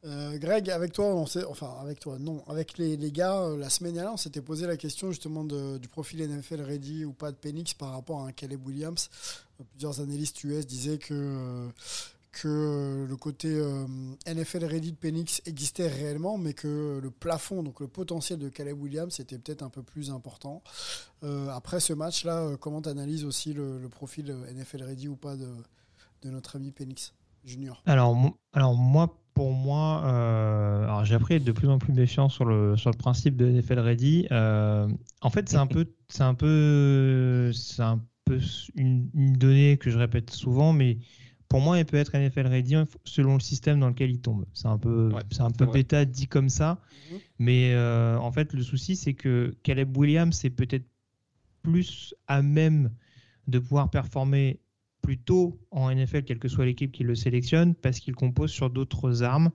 Euh, Greg, avec toi, on enfin avec toi, non, avec les, gars, euh, la semaine dernière, on s'était posé la question justement du profil NFL ready ou pas de Penix par rapport à un Caleb Williams. Euh, Plusieurs analystes US disaient que que le côté NFL ready de Penix existait réellement, mais que le plafond, donc le potentiel de Caleb Williams, était peut-être un peu plus important. Après ce match-là, comment tu analyses aussi le, le profil NFL ready ou pas de, de notre ami Penix Junior? Alors, alors moi, pour moi, euh, alors j'ai appris à être de plus en plus méfiant sur le, sur le principe de NFL Ready. Euh, en fait, c'est un peu, c'est un peu, c'est un peu une, une donnée que je répète souvent, mais pour moi, il peut être NFL ready selon le système dans lequel il tombe. C'est un peu, Ouais, c'est un c'est peu bêta dit comme ça, Mhm. mais euh, en fait, le souci, c'est que Caleb Williams est peut-être plus à même de pouvoir performer plus tôt en NFL, quelle que soit l'équipe qui le sélectionne, parce qu'il compose sur d'autres armes,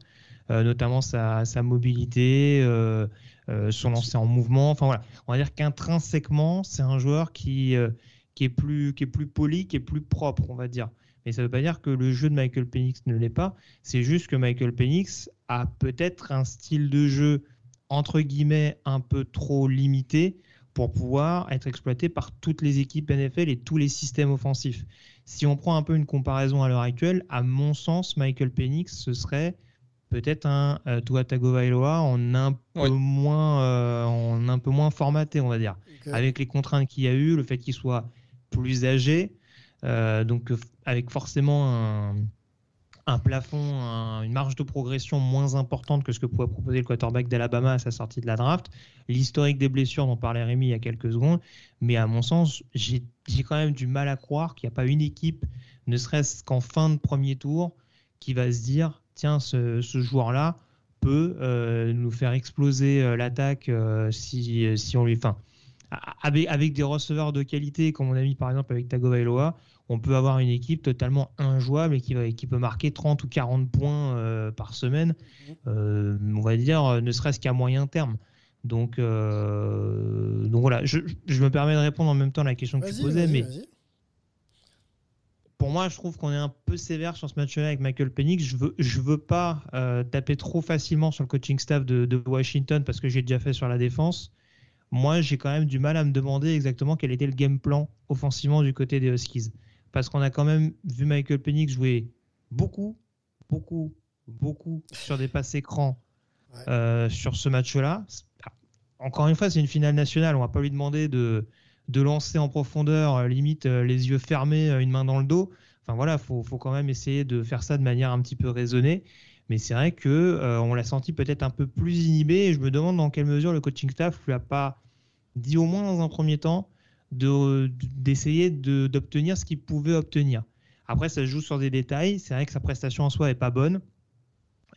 euh, notamment sa, mobilité, euh, euh, son lancer en mouvement. Enfin voilà, on va dire qu'intrinsèquement, c'est un joueur qui, est plus, qui est plus poli, qui est plus propre, on va dire. Mais ça ne veut pas dire que le jeu de Michael Penix ne l'est pas. C'est juste que Michael Penix a peut-être un style de jeu entre guillemets un peu trop limité pour pouvoir être exploité par toutes les équipes NFL et tous les systèmes offensifs. Si on prend un peu une comparaison à l'heure actuelle, à mon sens, Michael Penix, ce serait peut-être un euh, Tua Tagovailoa en un peu Oui. moins euh, en un peu moins formaté, on va dire avec les contraintes qu'il y a eu, le fait qu'il soit plus âgé, euh, donc euh, avec forcément un, un plafond, un- une marge de progression moins importante que ce que pouvait proposer le quarterback d'Alabama à sa sortie de la draft. L'historique des blessures dont parlait Rémi il y a quelques secondes, mais à mon sens, j'ai j'ai quand même du mal à croire qu'il n'y a pas une équipe, ne serait-ce qu'en fin de premier tour, qui va se dire tiens, ce, ce joueur-là peut euh, nous faire exploser euh, l'attaque euh, si, si on lui. Enfin, avec, avec des receveurs de qualité, comme on a mis par exemple avec Tagovailoa, on peut avoir une équipe totalement injouable et qui, va, qui peut marquer 30 ou 40 points par semaine, euh, on va dire, ne serait-ce qu'à moyen terme. Donc, euh, donc voilà, je, je me permets de répondre en même temps à la question que tu posais, mais pour moi, je trouve qu'on est un peu sévère sur ce match-là avec Michael Penix. Je veux, je veux pas euh, taper trop facilement sur le coaching staff de, de Washington parce que j'ai déjà fait sur la défense. Moi, j'ai quand même du mal à me demander exactement quel était le game plan offensivement du côté des Huskies. Parce qu'on a quand même vu Michael Penix jouer beaucoup, beaucoup, beaucoup sur des passes écrans Ouais. euh, sur ce match-là. Encore une fois, c'est une finale nationale. On va pas lui demander de, lancer en profondeur, euh, limite euh, les yeux fermés, euh, une main dans le dos. Enfin voilà, faut, faut quand même essayer de faire ça de manière un petit peu raisonnée. Mais c'est vrai que on l'a senti peut-être un peu plus inhibé. Et je me demande dans quelle mesure le coaching staff lui a pas dit au moins dans un premier temps de- d'essayer de- d'obtenir ce qu'il pouvait obtenir. Après, ça se joue sur des détails. C'est vrai que sa prestation en soi est pas bonne.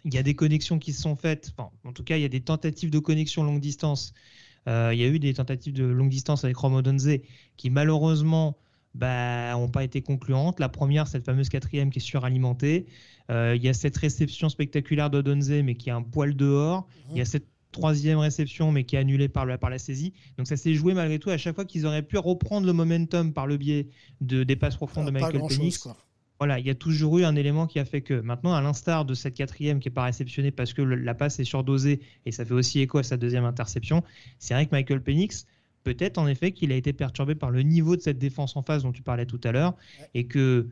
Il y a des connexions qui se sont faites. Enfin, en tout cas, il y a des tentatives de connexion longue distance. Euh, il y a eu des tentatives de longue distance avec Romo Donze qui malheureusement bah, n'ont pas été concluantes. La première, cette fameuse quatrième qui est suralimentée. Euh, il y a cette réception spectaculaire de Donze mais qui a un poil dehors. Il y a cette troisième réception mais qui est annulée par la, par la saisie. Donc ça s'est joué malgré tout à chaque fois qu'ils auraient pu reprendre le momentum par le biais de, des passes profondes de Pas Michael Penix. Voilà, il y a toujours eu un élément qui a fait que. Maintenant, à l'instar de cette quatrième qui n'est pas réceptionnée parce que le- la passe est surdosée et ça fait aussi écho à sa deuxième interception, c'est vrai que Michael Penix, peut-être en effet qu'il a été perturbé par le niveau de cette défense en face dont tu parlais tout à l'heure et que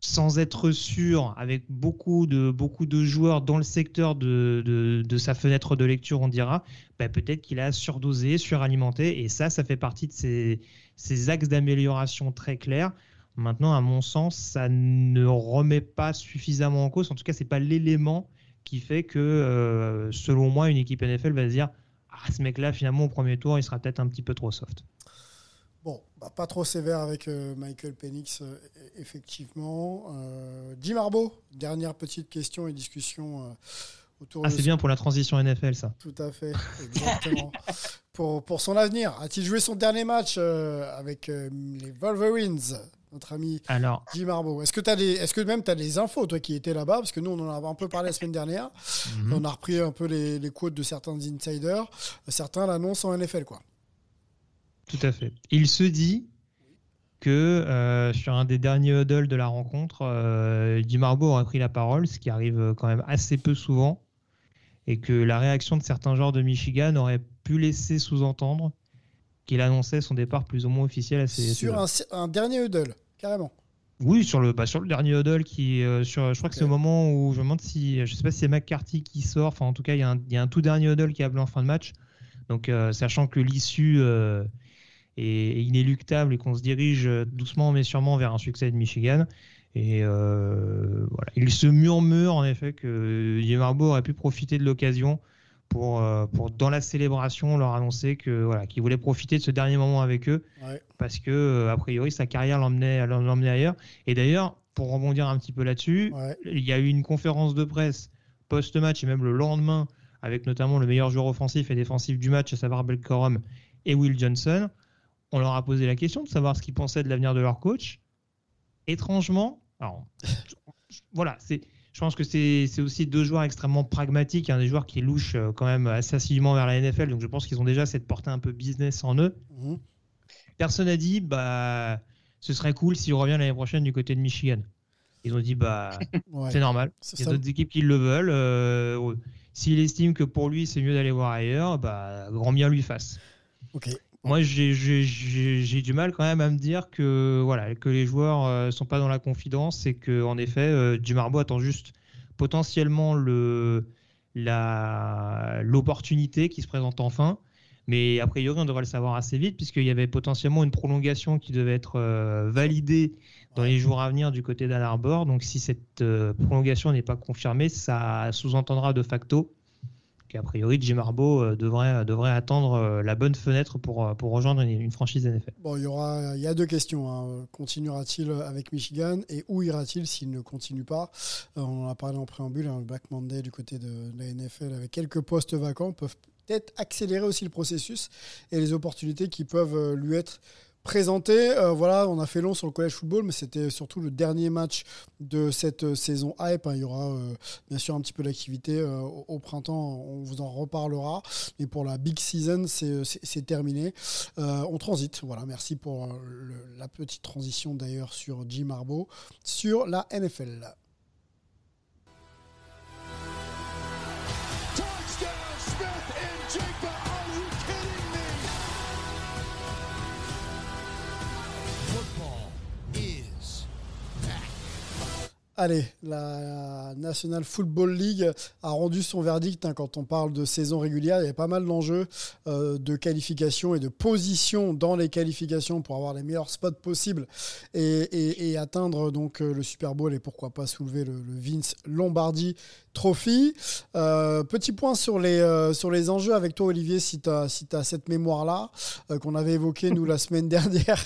sans être sûr, avec beaucoup de, beaucoup de joueurs dans le secteur de, de, de sa fenêtre de lecture, on dira, bah, peut-être qu'il a surdosé, suralimenté, et ça, ça fait partie de ces, ces axes d'amélioration très clairs. Maintenant, à mon sens, ça ne remet pas suffisamment en cause. En tout cas, c'est pas l'élément qui fait que, euh, selon moi, une équipe NFL va se dire Ah, ce mec-là, finalement, au premier tour, il sera peut-être un petit peu trop soft. Bon, bah, pas trop sévère avec euh, Michael Penix, euh, e- effectivement. Jim dernière petite question et discussion autour Ah, de c'est ce- bien pour la transition NFL, ça. Tout à fait, exactement. pour, pour son avenir, a-t-il joué son dernier match avec les Wolverines, notre ami Alors, Jim Harbaugh Est-ce que, des- est-ce que même tu as des infos, toi qui étais là-bas? Parce que nous, on en a un peu parlé la semaine dernière. mhm. On a repris un peu les, les quotes de certains insiders. Certains l'annoncent en NFL, quoi. Tout à fait. Il se dit que euh, sur un des derniers huddles de la rencontre, euh, Jim Harbaugh aurait pris la parole, ce qui arrive quand même assez peu souvent, et que la réaction de certains joueurs de Michigan aurait pu laisser sous-entendre qu'il annonçait son départ plus ou moins officiel à ces Sur un, un dernier huddle, carrément. Oui, sur le, bah, sur le dernier huddle, qui, euh, sur, je crois que c'est au moment où je me demande si, je sais pas si c'est McCarthy qui sort, enfin en tout cas il y, a un- il y a un tout dernier huddle qui est appelé en fin de match. Donc euh, sachant que l'issue euh, est inéluctable et qu'on se dirige doucement mais sûrement vers un succès de Michigan. Et voilà, il se murmure en effet que Harbaugh aurait pu profiter de l'occasion pour, euh, pour dans la célébration leur annoncer que voilà qu'il voulait profiter de ce dernier moment avec eux Ouais. parce que euh, a priori sa carrière l'emmenait l'emmenait ailleurs. Et d'ailleurs, pour rebondir un petit peu là-dessus, Ouais. il y a eu une conférence de presse post-match et même le lendemain, avec notamment le meilleur joueur offensif et défensif du match, à savoir Belcorum et Will Johnson. On leur a posé la question de savoir ce qu'ils pensaient de l'avenir de leur coach. Étrangement, alors, voilà, c'est, je pense que c'est aussi deux joueurs extrêmement pragmatiques, hein, des joueurs qui louchent euh, quand même assez assidûment vers la NFL, donc je pense qu'ils ont déjà cette portée un peu business en eux. Mhm. Personne n'a dit, bah, ce serait cool s'il revient l'année prochaine du côté de Michigan. Ils ont dit, bah, Ouais. c'est normal. Il y a d'autres équipes qui le veulent. euh, S'il estime que pour lui, c'est mieux d'aller voir ailleurs, bah, grand bien lui fasse. Ok. Moi, j'ai- du mal quand même à me dire que, voilà, que les joueurs euh, sont pas dans la confidence et que, en effet, euh, Dumarbo attend juste potentiellement l'opportunité qui se présente enfin. Mais a priori, on devrait le savoir assez vite, puisqu'il y avait potentiellement une prolongation qui devait être euh, validée dans les jours à venir du côté d'Ann Arbor. Donc, si cette prolongation n'est pas confirmée, ça sous-entendra de facto qu'a priori, Jim Harbaugh euh, devrait, devrait attendre euh, la bonne fenêtre pour, euh, rejoindre une, franchise NFL. Bon, il y aura, il y a deux questions. hein. Continuera-t-il avec Michigan et où ira-t-il s'il ne continue pas? Euh, On en a parlé en préambule. hein, le Black Monday du côté de, la NFL avec quelques postes vacants peuvent peut-être accélérer aussi le processus et les opportunités qui peuvent euh, lui être présentées. Euh, voilà, on a fait long sur le collège football, mais c'était surtout le dernier match de cette euh, saison hype. hein. Il y aura euh, bien sûr un petit peu d'activité au, printemps. On vous en reparlera. Mais pour la big season, c'est terminé. On transite. Voilà, merci pour la petite transition d'ailleurs sur Jim Harbaugh sur la NFL. Allez, la National Football League a rendu son verdict hein, quand on parle de saison régulière. Il y a pas mal d'enjeux euh, de qualification et de position dans les qualifications pour avoir les meilleurs spots possibles et, atteindre donc euh, le Super Bowl et pourquoi pas soulever le, le Vince Lombardi Trophy. Euh, petit point sur les, euh, sur les enjeux avec toi Olivier si tu as, si cette mémoire-là euh, qu'on avait évoqué nous la semaine dernière.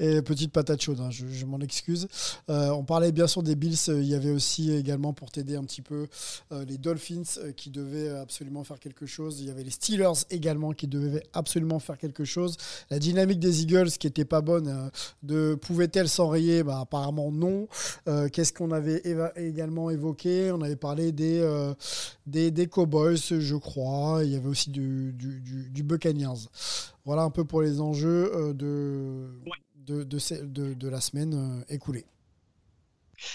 Et petite patate chaude, hein, je, je m'en excuse. On parlait bien sûr des Bills. Il y avait aussi également pour t'aider un petit peu les Dolphins qui devaient absolument faire quelque chose. Il y avait les Steelers également qui devaient absolument faire quelque chose. La dynamique des Eagles qui était pas bonne, de pouvait-elle s'enrayer? Bah, Apparemment non. Qu'est-ce qu'on avait éva- également évoqué? On avait parlé des, euh, des, des Cowboys, je crois. Il y avait aussi du, du, du, du Buccaneers. Voilà un peu pour les enjeux euh, de, de, de, ce- de- de la semaine euh, écoulée.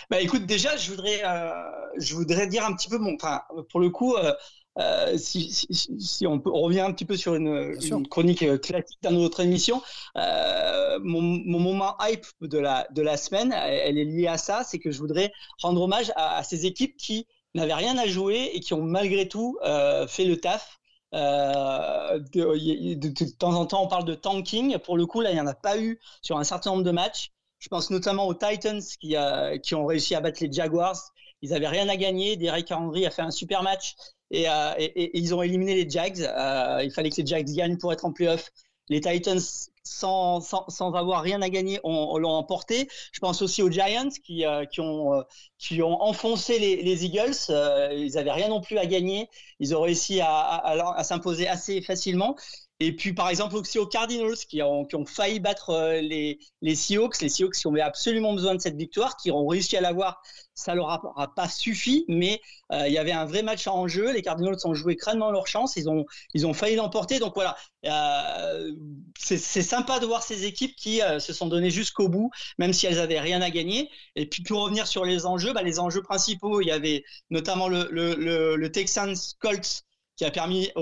Bah écoute, déjà, je voudrais, euh, je voudrais dire un petit peu mon, enfin, pour le coup, euh, euh, si, si, si- si on, peut, on revient un petit peu sur une, chronique classique dans notre émission, mon, mon moment hype de la, de la semaine, elle, elle est liée à ça, c'est que je voudrais rendre hommage à, à ces équipes qui n'avaient rien à jouer et qui ont malgré tout euh, fait le taf. Euh, de, temps en temps, on parle de tanking. Pour le coup, là, il n'y en a pas eu sur un certain nombre de matchs. Je pense notamment aux Titans qui, euh, ont réussi à battre les Jaguars. Ils avaient rien à gagner. Derek Henry a fait un super match et, ils ont éliminé les Jags. Il fallait que les Jags gagnent pour être en playoff. Les Titans, sans, sans, sans avoir rien à gagner, ont- ont- l'ont emporté. Je pense aussi aux Giants qui, euh, qui, ont, euh, qui ont enfoncé les, les Eagles. Euh, ils avaient rien non plus à gagner. Ils ont réussi à, à- à s'imposer assez facilement. Et puis, par exemple, aussi aux Cardinals qui ont, failli battre euh, les, Seahawks. Les Seahawks qui ont absolument besoin de cette victoire, qui ont réussi à l'avoir. Ça leur a, pas suffi, mais euh, il y avait un vrai match en jeu. Les Cardinals ont joué crânement leur chance. Ils ont, ils ont failli l'emporter. Donc voilà, euh, c'est sympa de voir ces équipes qui se sont données jusqu'au bout, même si elles avaient rien à gagner. Et puis pour revenir sur les enjeux, bah, les enjeux principaux, il y avait notamment le, le, le, le Texans Colts qui a permis aux,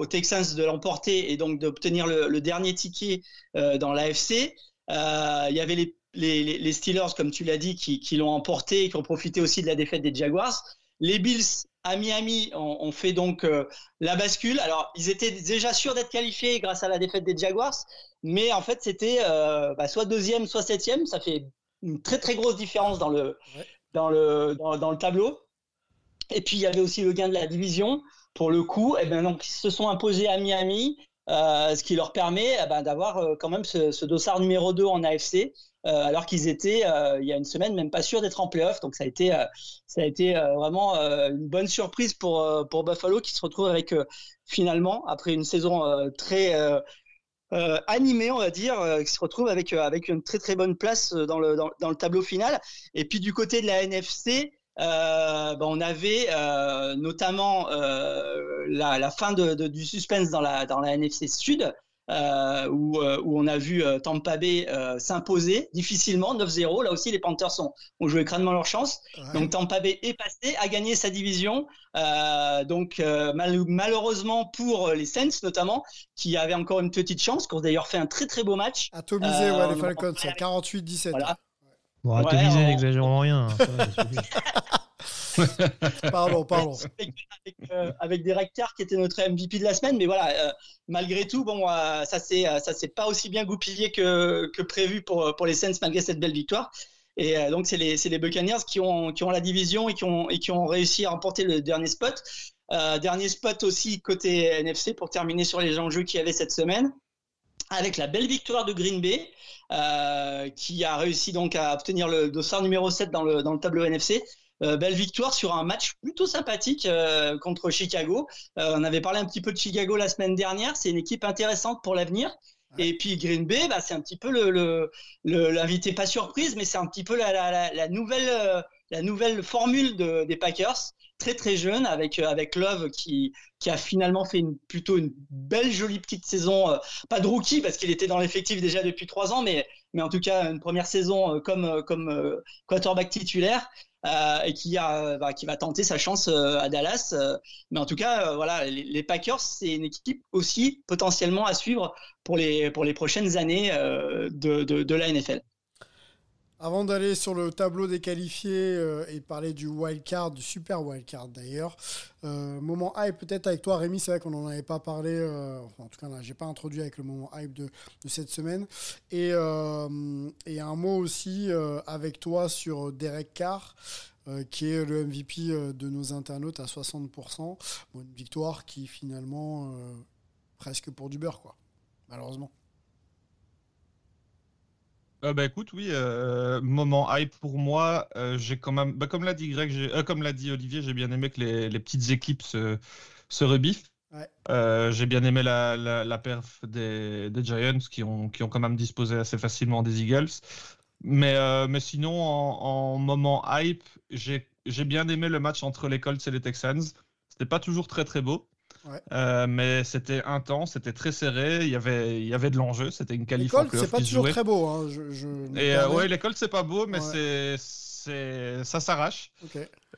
aux Texans de l'emporter et donc d'obtenir le, le dernier ticket euh, dans l'AFC. Euh, il y avait les, les, les- les Steelers, comme tu l'as dit, qui, qui l'ont emporté et qui ont profité aussi de la défaite des Jaguars. Les Bills à Miami ont, fait donc euh, la bascule. Alors, ils étaient déjà sûrs d'être qualifiés grâce à la défaite des Jaguars, mais en fait, c'était euh, bah, soit deuxième, soit septième. Ça fait une très très grosse différence dans le, Ouais. dans le, dans, dans le tableau. Et puis, il y avait aussi le gain de la division. Pour le coup, eh ben, donc, ils se sont imposés à Miami, euh, ce qui leur permet eh ben, d'avoir euh, quand même ce, ce dossard numéro 2 en AFC. euh, alors qu'ils étaient il y a une semaine même pas sûrs d'être en playoff. Donc ça a été, ça a été vraiment une bonne surprise pour, Buffalo qui se retrouve avec finalement, après une saison très euh, animée, on va dire, qui se retrouve avec, avec une très très bonne place dans le, dans le tableau final. Et puis du côté de la NFC, euh, ben, on avait euh, notamment euh, la, la fin de, de- du suspense dans la, dans la NFC Sud, où, où on a vu Tampa Bay s'imposer difficilement, 9-0. Là aussi, les Panthers ont, ont joué crânement leur chance. Ouais. Donc Tampa Bay est passé, a gagné sa division. Donc mal- malheureusement pour les Saints notamment, qui avaient encore une petite chance, qui ont d'ailleurs fait un très très beau match. Atomisé, ouais, les Falcons, parlait avec- 48-17. Voilà. Bon, Ouais, atomisé, on- n'exagérons rien. hein. Pardon, pardon. avec, avec, euh, avec Derek Carr qui était notre MVP de la semaine, mais voilà, euh, malgré tout, bon, euh, ça s'est euh, ça s'est pas aussi bien goupillé que, que prévu pour pour les Saints malgré cette belle victoire. Et euh, donc c'est les c'est les Buccaneers qui ont qui ont la division et qui ont et qui ont réussi à remporter le dernier spot. Euh, dernier spot aussi côté NFC pour terminer sur les enjeux qu'il y avait cette semaine. Avec la belle victoire de Green Bay, euh, qui a réussi donc à obtenir le dossard numéro 7 dans le, dans le tableau NFC. Euh, belle victoire sur un match plutôt sympathique euh, contre Chicago. On avait parlé un petit peu de Chicago la semaine dernière. C'est une équipe intéressante pour l'avenir. Et puis Green Bay, bah, c'est un petit peu le, l'invité pas surprise, mais c'est un petit peu la, la, la, la nouvelle, la nouvelle formule de, des Packers, très très jeune, avec, euh, avec Love qui, qui a finalement fait une, plutôt une belle jolie petite saison, euh, pas de rookie parce qu'il était dans l'effectif déjà depuis trois ans, mais, mais en tout cas une première saison euh, comme, comme quarterback titulaire. et qui, a, bah, qui va tenter sa chance à Dallas. mais en tout cas, voilà, les, Packers, c'est une équipe aussi potentiellement à suivre pour les, pour les prochaines années de, de, de la NFL. Avant d'aller sur le tableau des qualifiés euh, et parler du wild card, du super wild card d'ailleurs, euh, moment hype peut-être avec toi Rémi, c'est vrai qu'on n'en avait pas parlé, euh, enfin, en tout cas j'ai pas introduit avec le moment hype de, cette semaine. Et, euh, et un mot aussi avec toi sur Derek Carr. qui est le MVP de nos internautes à 60%. Bon, une victoire qui finalement presque pour du beurre, quoi, malheureusement. Euh, bah écoute, oui, euh, moment hype pour moi. euh, j'ai quand même, bah, comme l'a dit Greg, comme l'a dit Olivier, j'ai bien aimé que les, les petites équipes se, se rebiffent. Ouais. J'ai bien aimé la, la, la perf des, des Giants qui ont, qui ont quand même disposé assez facilement des Eagles. Mais, mais sinon, en, en moment hype, j'ai j'ai bien aimé le match entre les Colts et les Texans. C'était pas toujours très très beau. Ouais. Euh, mais c'était intense, c'était très serré, il y avait, il y avait de l'enjeu, c'était une qualif playoff c'est pas toujours jouait. très beau. Hein. Je, je Et euh, ouais, l'école c'est pas beau, mais Ouais. c'est, c'est, ça s'arrache.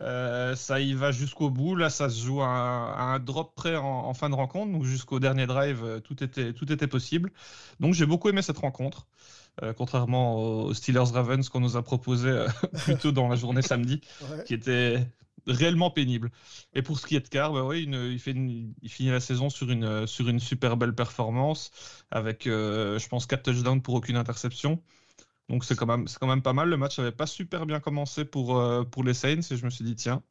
Euh, ça y va jusqu'au bout. Là, ça se joue à un, à un drop près en, en fin de rencontre. Donc jusqu'au dernier drive, euh, tout était, tout était possible. Donc j'ai beaucoup aimé cette rencontre. Euh, contrairement aux Steelers Ravens qu'on nous a proposé euh, plus tôt dans la journée samedi, Ouais. qui était réellement pénible. Et pour ce qui est de Carr, bah il, finit la saison sur une, sur une super belle performance, avec, euh, je pense, 4 touchdowns pour aucune interception. Donc c'est quand même, quand même pas mal. Le match n'avait pas super bien commencé pour, euh, pour les Saints et je me suis dit, tiens,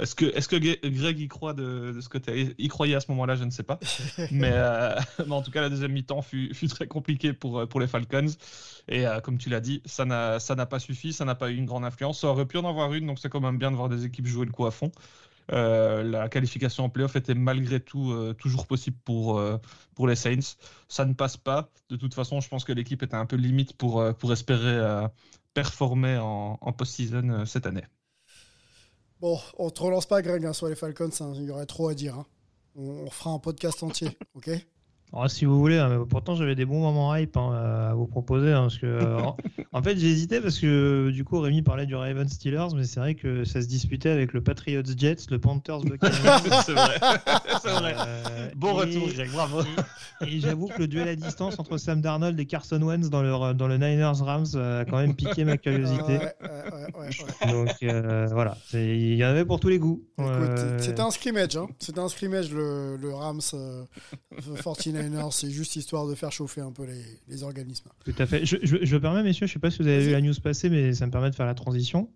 est-ce que, est-ce que Greg y croit de, de ce côté y croyait à ce moment-là, je ne sais pas. mais, euh, mais en tout cas, la deuxième mi-temps fut, fut très compliquée pour, euh, pour les Falcons. Et euh, comme tu l'as dit, ça n'a, ça n'a pas suffi, ça n'a pas eu une grande influence. Ça aurait pu en avoir une, donc c'est quand même bien de voir des équipes jouer le coup à fond. Euh, la qualification en playoff était malgré tout euh, toujours possible pour, euh, pour les Saints. Ça ne passe pas. De toute façon, je pense que l'équipe était un peu limite pour, pour espérer performer en, post-season cette année. Bon, on te relance pas, Greg, hein, sur les Falcons. hein, Il y aurait trop à dire. hein. On, on fera un podcast entier, ok? Si vous voulez, hein, pourtant j'avais des bons moments hype hein, à vous proposer. hein, parce que, euh, en, en fait, j'ai hésité parce que du coup, Rémi parlait du Ravens Steelers, mais c'est vrai que ça se disputait avec le Patriots Jets, le Panthers Buccaneers. c'est vrai. c'est vrai. Euh, Bon et- retour, Greg, bravo. Et, et j'avoue que le duel à distance entre Sam Darnold et Carson Wentz dans le, dans le Niners Rams euh, a quand même piqué ma curiosité. Ouais, ouais, ouais, ouais, ouais. Donc euh, voilà, il y en avait pour tous les goûts. Euh, C'était un scrimmage. Hein. C'était un scrimmage, le, le Rams 49ers. C'est juste histoire de faire chauffer un peu les, les organismes. Tout à fait. Je, je, je me permets, messieurs, je sais pas si vous avez vu la news passer, mais ça me permet de faire la transition.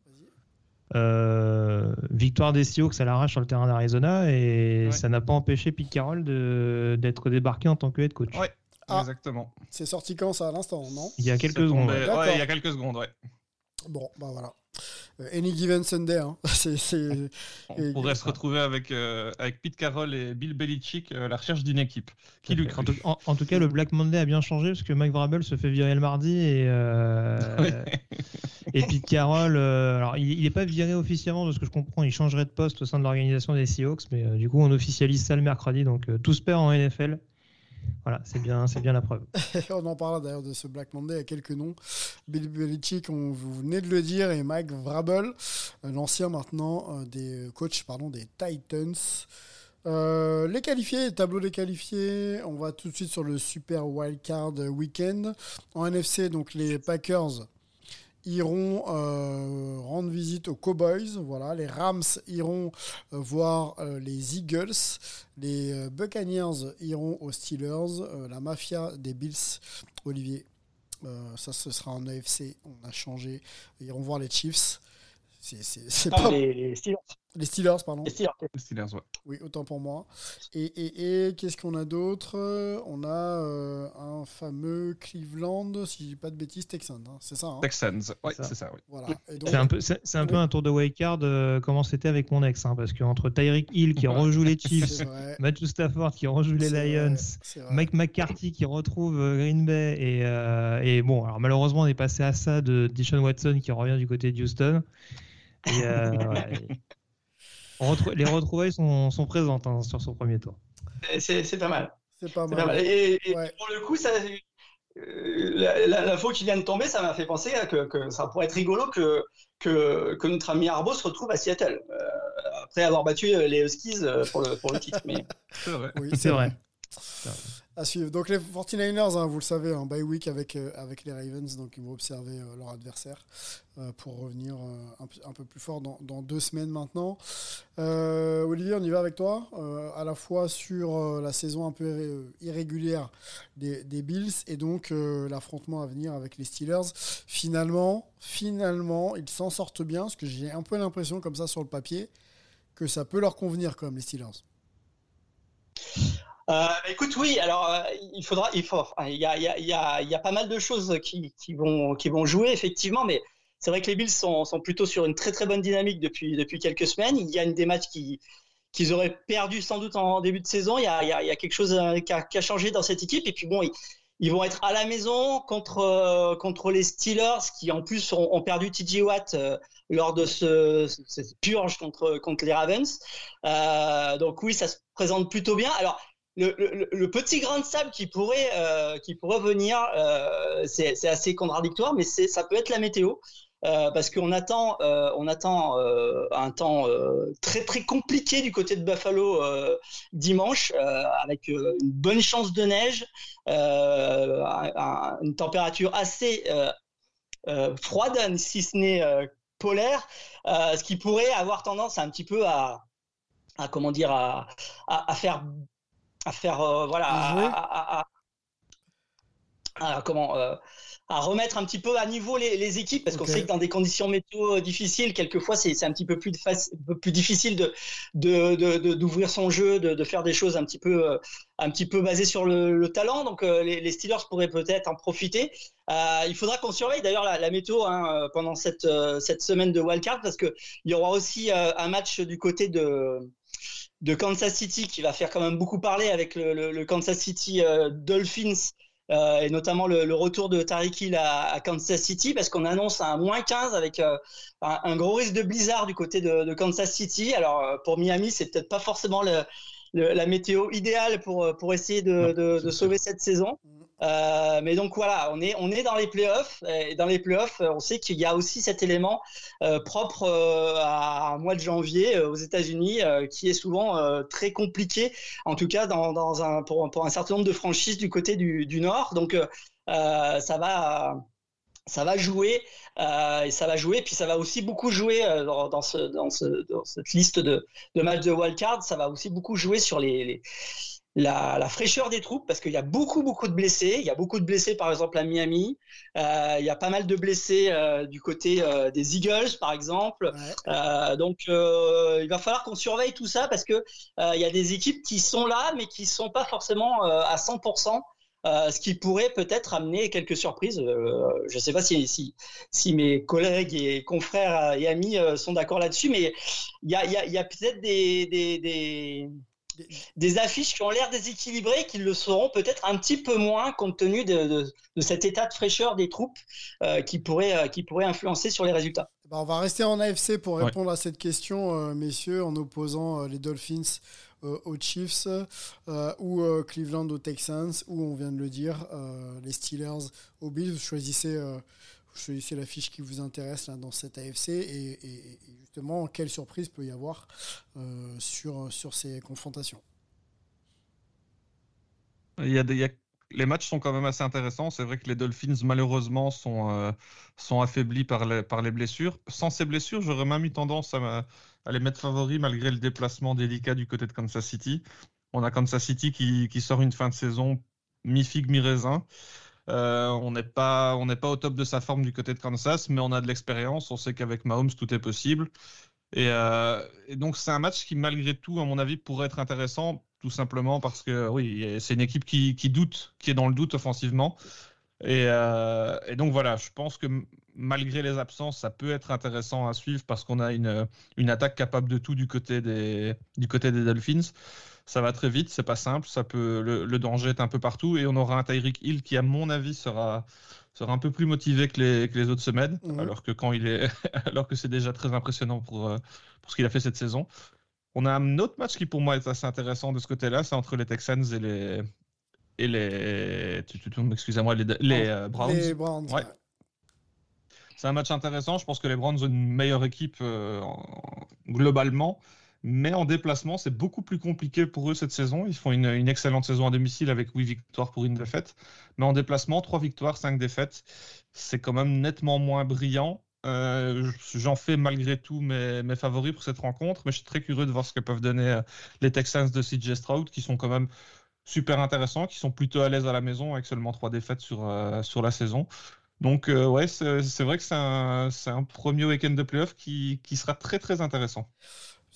Euh, victoire des Seahawks à l'arrache sur le terrain d'Arizona et Ouais. ça n'a pas empêché Pete Carroll de- d'être débarqué en tant que head coach. Ouais. Ah. Exactement. C'est sorti quand ça à l'instant, non? Il y a quelques secondes. ouais, il y a quelques secondes, ouais. Bon, bah voilà. Euh, Any given Sunday, hein. On Et- pourrait se retrouver avec, euh, avec Pete Carroll et Bill Belichick euh, à la recherche d'une équipe. Qui lui En tout, en- en tout cas, le Black Monday a bien changé parce que Mike Vrabel se fait virer le mardi et, euh, et Pete Carroll, euh, alors il n'est pas viré officiellement de ce que je comprends, il changerait de poste au sein de l'organisation des Seahawks, mais euh, du coup on officialise ça le mercredi, donc euh, tout se perd en NFL. Voilà, c'est bien, c'est bien la preuve. on en parlera d'ailleurs de ce Black Monday, a quelques noms. Bill Belichick, on, vous venez de le dire, et Mike Vrabel, euh, l'ancien maintenant euh, des coachs pardon, des Titans. Euh, les qualifiés, tableau des qualifiés, on va tout de suite sur le Super Wildcard Weekend. En NFC, donc les Packers iront euh, rendre visite aux Cowboys. Voilà, les Rams iront euh, voir euh, les Eagles. Les Buccaneers iront aux Steelers. La mafia des Bills, Olivier. ça, ce sera en AFC. On a changé. Ils iront voir les Chiefs. C'est c'est- c'est Non, pas... les, les Steelers. Les Steelers, pardon. Les Steelers. Les Steelers, ouais. Oui, autant pour moi. Et, et, et qu'est-ce qu'on a d'autre? On a euh, un fameux Cleveland, si je dis pas de bêtises, Texans. hein. C'est ça. hein? Texans, ouais, c'est ça, oui. voilà. C'est un peu, un peu un tour de wildcard euh, comment c'était avec mon ex, hein, parce qu'entre Tyreek Hill qui rejoue les Chiefs. Matthew Stafford qui rejoue les Lions, vrai. Mike McCarthy qui retrouve euh, Green Bay et, euh, et bon alors malheureusement on est passé à ça de Deshaun Watson qui revient du côté de Houston et, euh, ouais, et- on retrou- les retrouvailles sont, sont présentes hein, sur son premier tour C'est pas mal. C'est pas mal. Et, et Ouais. pour le coup, ça, euh, l'info qui vient de tomber, ça m'a fait penser à que, que ça pourrait être rigolo que, que, que notre ami Arbo se retrouve à Seattle euh, après avoir battu les Huskies euh, pour le, pour le titre. Mais C'est vrai. Oui, c'est vrai À suivre. Donc les 49ers, hein, vous le savez, un bye week avec, euh, avec les Ravens, donc ils vont observer euh, leur adversaire euh, pour revenir un, peu plus fort dans, deux semaines maintenant. Olivier, on y va avec toi, à la fois sur la saison un peu irré- irrégulière des, des Bills et donc l'affrontement à venir avec les Steelers. Finalement, finalement, ils s'en sortent bien, parce que j'ai un peu l'impression comme ça sur le papier que ça peut leur convenir comme les Steelers. Euh, écoute, oui. Alors, euh, il faudra, il faut, il y a, il y a, il y a, il y a pas mal de choses qui, qui vont, qui vont jouer effectivement, mais c'est vrai que les Bills sont, sont plutôt sur une très très bonne dynamique depuis depuis quelques semaines. Il y a une des matchs qui qu'ils auraient perdu sans doute en début de saison. Il y a, il y a, il y a quelque chose euh, qui a, qui a changé dans cette équipe. Et puis bon, ils, ils vont être à la maison contre euh, contre les Steelers qui en plus ont, ont perdu TJ Watt euh, lors de ce- cette purge contre contre les Ravens. Euh, donc oui, ça se présente plutôt bien. Alors le, petit grain de sable qui pourrait euh, qui pourrait venir, euh, c'est assez contradictoire, mais ça peut être la météo. Euh, parce qu'on attend, on attend un temps très très compliqué du côté de Buffalo dimanche, avec une bonne chance de neige, un- un- une température assez froide, si ce n'est polaire, ce qui pourrait avoir tendance un petit peu à, comment dire, à, à faire, à faire, euh, voilà, à, Jouer. à- à- à- comment, euh, à remettre un petit peu à niveau les, les équipes, parce qu'on sait que dans des conditions météo difficiles, quelquefois c'est un petit peu plus, de plus difficile de de- de- de- d'ouvrir son jeu, de, de faire des choses un petit peu, euh, un petit peu basées sur le, le talent. Donc euh, les, les Steelers pourraient peut-être en profiter. Euh, il faudra qu'on surveille d'ailleurs la, la météo hein, euh, pendant cette, euh, cette semaine de wildcard, parce que il y aura aussi euh, un match du côté de de Kansas City qui va faire quand même beaucoup parler avec le, le- le Kansas City euh, Dolphins euh, et notamment le, le retour de Tariq Hill à, à Kansas City parce qu'on annonce un moins 15 avec euh, un, un gros risque de blizzard du côté de, de Kansas City. Alors pour Miami, c'est peut-être pas forcément la météo idéale pour, pour essayer de, de, de sauver cette saison. Euh, mais donc voilà, on est, on est dans les playoffs et dans les playoffs, on sait qu'il y a aussi cet élément euh, propre euh, à un mois de janvier aux États-Unis qui est souvent très compliqué, en tout cas pour, un certain nombre de franchises du côté du, Nord. Donc ça va. Ça va jouer et ça va jouer, puis ça va aussi beaucoup jouer dans, dans, ce, dans, ce, dans cette liste de, matchs de wildcard. Ça va aussi beaucoup jouer sur les la, la fraîcheur des troupes parce qu'il y a beaucoup beaucoup de blessés. Il y a beaucoup de blessés par exemple à Miami. Euh, il y a pas mal de blessés euh, du côté euh, des Eagles par exemple. Ouais. Donc il va falloir qu'on surveille tout ça parce que il y a des équipes qui sont là mais qui sont pas forcément à 100% euh, ce qui pourrait peut-être amener quelques surprises. Je ne sais pas si, si, si, mes collègues et confrères et amis sont d'accord là-dessus, mais il y a, y a, y a peut-être des, des, des, des, affiches qui ont l'air déséquilibrées, qui le seront peut-être un petit peu moins compte tenu de, de, de cet état de fraîcheur des troupes euh, qui, pourrait, qui pourrait influencer sur les résultats. Bah, on va rester en AFC pour répondre ouais. à cette question, messieurs, en opposant les Dolphins euh, aux Chiefs euh, ou euh, Cleveland aux Texans ou on vient de le dire les Steelers aux Bills. Vous choisissez, vous choisissez la fiche qui vous intéresse là, dans cette AFC et, et, et, quelle surprise peut y avoir sur, sur ces confrontations. Les matchs sont quand même assez intéressants. C'est vrai que les Dolphins, malheureusement, sont, euh, sont affaiblis par les, par les blessures. Sans ces blessures, j'aurais même eu tendance à, à, les mettre favoris malgré le déplacement délicat du côté de Kansas City. On a Kansas City qui, qui sort une fin de saison mi-figue, mi-raisin. Euh, on n'est pas, pas au top de sa forme du côté de Kansas, mais on a de l'expérience. On sait qu'avec Mahomes, tout est possible. Et, euh, donc, c'est un match qui, malgré tout, à mon avis, pourrait être intéressant tout simplement parce que oui, c'est une équipe qui, qui, doute, qui est dans le doute offensivement. Et, euh, et, donc voilà, je pense que malgré les absences, ça peut être intéressant à suivre parce qu'on a une, une attaque capable de tout du côté des, du côté des Dolphins. Ça va très vite, c'est pas simple, ça peut, le, le, danger est un peu partout et on aura un Tyreek Hill qui, à mon avis, sera, sera un peu plus motivé que les, que les autres semaines, mmh. alors que quand il est, alors que c'est déjà très impressionnant pour, euh, pour ce qu'il a fait cette saison. On a un autre match qui pour moi est assez intéressant de ce côté-là, c'est entre les Texans et les et les tu, tu, excusez-moi les, les euh, Browns. Les Browns. Ouais. C'est un match intéressant. Je pense que les Browns ont une meilleure équipe euh, globalement, mais en déplacement, c'est beaucoup plus compliqué pour eux cette saison. Ils font une, excellente saison à domicile avec 8 victoires pour une défaite, mais en déplacement, 3 victoires, 5 défaites. C'est quand même nettement moins brillant. Euh, J'en fais malgré tout mes, favoris pour cette rencontre, mais je suis très curieux de voir ce que peuvent donner euh, les Texans de CJ Stroud, qui sont quand même super intéressants, qui sont plutôt à l'aise à la maison avec seulement trois défaites sur, euh, sur la saison. Donc euh, ouais, c'est vrai que c'est un, un, premier week-end de playoff qui, qui, sera très très intéressant.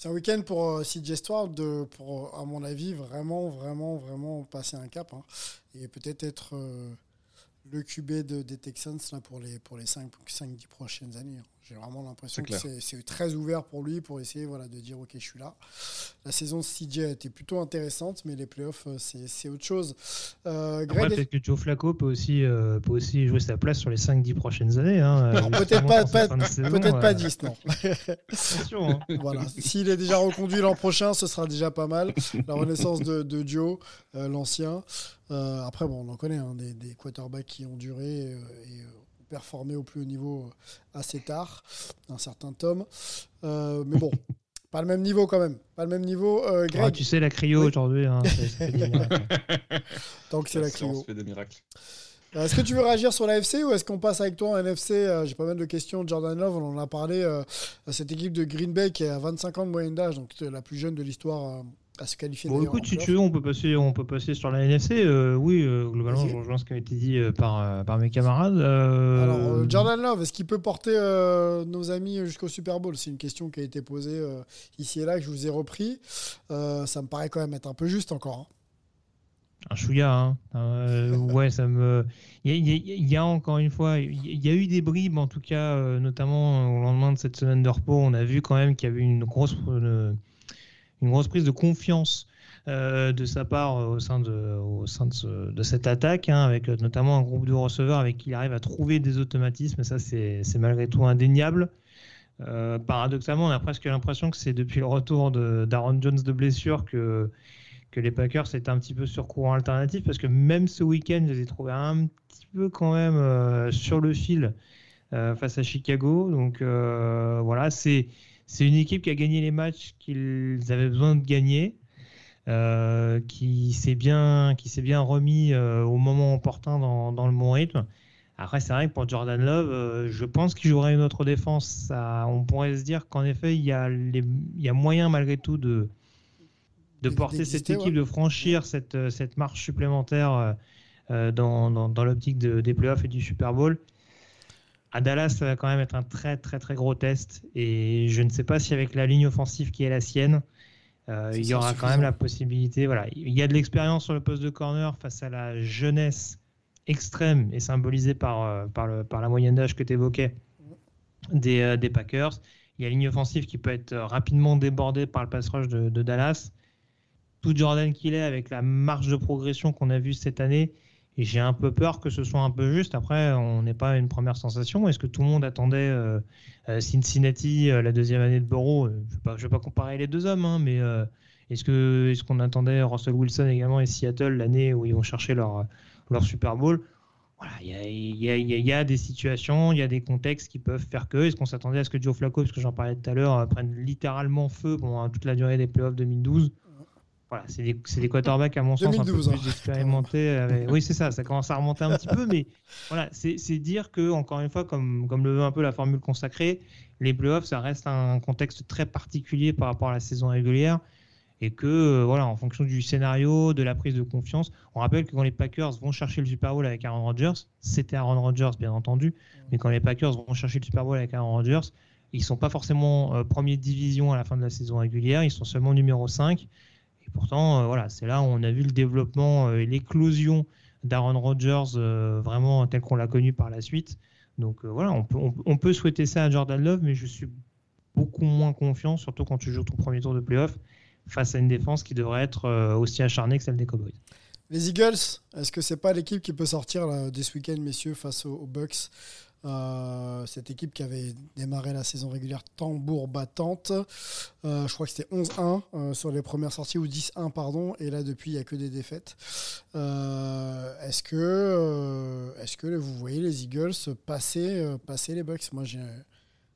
C'est un week-end pour CJ Stroud de, pour, à mon avis, vraiment, vraiment, vraiment passer un cap hein, et peut-être être, être le QB de, des Texans là, pour les, pour les 5-10 prochaines années. Hein. J'ai vraiment l'impression que c'est très ouvert pour lui pour essayer voilà, de dire ok je suis là. La saison de CJ a été plutôt intéressante mais les playoffs euh, c'est autre chose. Euh, peut-être que Joe Flacco peut aussi, euh, peut aussi jouer sa place sur les 5-10 prochaines années. Hein, peut-être pas, pas, peut euh... pas 10 non. Attention, hein. voilà. S'il est déjà reconduit l'an prochain ce sera déjà pas mal. La renaissance de, de Joe, euh, l'ancien. après bon on en connaît hein, des, des, quarterbacks qui ont duré et performé au plus haut niveau assez tard, un certain Tom. Euh, mais bon, pas le même niveau quand même. Pas le même niveau. Euh, Greg... ah, tu sais, la cryo oui. aujourd'hui. Hein, Tant que c'est la cryo. fait des miracles. Euh, est-ce que tu veux réagir sur l'AFC ou est-ce qu'on passe avec toi en NFC euh, J'ai pas mal de questions. Jordan Love, on en a parlé. Euh, cette équipe de Green Bay qui a 25 ans de moyenne d'âge, donc la plus jeune de l'histoire à se qualifier. Bon, écoute, si tu veux, on peut passer, on peut passer sur la NFC. Euh, oui, euh, globalement, je rejoins ce qui a été dit euh, par, par mes camarades. Alors, Jordan Love, est-ce qu'il peut porter nos amis jusqu'au Super Bowl? C'est une question qui a été posée ici et là, que je vous ai repris. ça me paraît quand même être un peu juste encore. Hein. Un chouïa, hein. Euh, ouais, ça me. Il y, y, y, a encore une fois, il y a eu des bribes, en tout cas, euh, notamment au lendemain de cette semaine de repos. On a vu quand même qu'il y avait une grosse, une, une grosse prise de confiance euh, de sa part au sein de, au sein de, ce, de cette attaque, hein, avec notamment un groupe de receveurs avec qui il arrive à trouver des automatismes. Ça, c'est malgré tout indéniable. Euh, paradoxalement, on a presque l'impression que c'est depuis le retour d'Aaron Jones de blessure que les Packers étaient un petit peu sur courant alternatif parce que même ce week-end, je les ai trouvés un petit peu quand même euh, sur le fil euh, face à Chicago. Donc euh, voilà, c'est c'est une équipe qui a gagné les matchs qu'ils avaient besoin de gagner, qui s'est bien qui s'est bien remis au moment opportun dans, dans le bon rythme. Après, c'est vrai que pour Jordan Love, je pense qu'il jouerait une autre défense. Ça, on pourrait se dire qu'en effet, il y, a les, il y a moyen malgré tout de, de porter cette équipe, ouais. de franchir cette, euh, cette marche supplémentaire euh, dans, dans, dans l'optique de, des playoffs et du Super Bowl. À Dallas, ça va quand même être un très très très gros test et je ne sais pas si avec la ligne offensive qui est la sienne, Euh, il y aura quand même la possibilité. Voilà, il y a de l'expérience sur le poste de corner face à la jeunesse extrême et symbolisée par, euh, par, le, par la moyenne d'âge que tu évoquais des, euh, des Packers. Il y a une ligne offensive qui peut être rapidement débordée par le pass rush de, de Dallas. Tout Jordan qu'il est avec la marge de progression qu'on a vue cette année. Et j'ai un peu peur que ce soit un peu juste. Après, on n'est pas une première sensation. Est-ce que tout le monde attendait euh, euh, Cincinnati, euh, la deuxième année de Burrow Je ne vais, pas comparer les deux hommes, hein, mais est-ce que est-ce qu'on attendait Russell Wilson également et Seattle l'année où ils vont chercher leur, leur Super Bowl? Voilà, il y y a- des situations, il y a des contextes qui peuvent faire que. Est-ce qu'on s'attendait à ce que Joe Flacco, parce que j'en parlais tout à l'heure, prenne littéralement feu pendant toute la durée des playoffs 2012 Voilà, c'est des, des quarterbacks, à mon sens, un peu 2012, plus hein. expérimentés. avec- Oui, c'est ça, ça commence à remonter un petit peu, mais voilà, c'est dire que, encore une fois, comme, comme le veut un peu la formule consacrée, les playoffs, ça reste un contexte très particulier par rapport à la saison régulière et que euh, voilà, en fonction du scénario, de la prise de confiance, on rappelle que quand les Packers vont chercher le Super Bowl avec Aaron Rodgers, c'était Aaron Rodgers bien entendu, mais quand les Packers vont chercher le Super Bowl avec Aaron Rodgers, ils sont pas forcément euh, premier de division à la fin de la saison régulière, ils sont seulement numéro 5 et pourtant euh, c'est là où on a vu le développement euh, et l'éclosion d'Aaron Rodgers euh, vraiment tel qu'on l'a connu par la suite. Donc voilà, on peut, souhaiter ça à Jordan Love, mais je suis beaucoup moins confiant, surtout quand tu joues ton premier tour de playoff face à une défense qui devrait être aussi acharnée que celle des Cowboys. Les Eagles, est-ce que c'est pas l'équipe qui peut sortir là, ce week-end, messieurs, face aux, aux Bucks? Euh, Cette équipe qui avait démarré la saison régulière tambour battante. Euh, je crois que c'était 11-1 euh, sur les premières sorties, ou 10-1, pardon. Et là, depuis, il n'y a que des défaites. Euh, est-ce que, euh, est-ce que vous voyez les Eagles passer, euh, passer les Bucks? Moi, j'ai un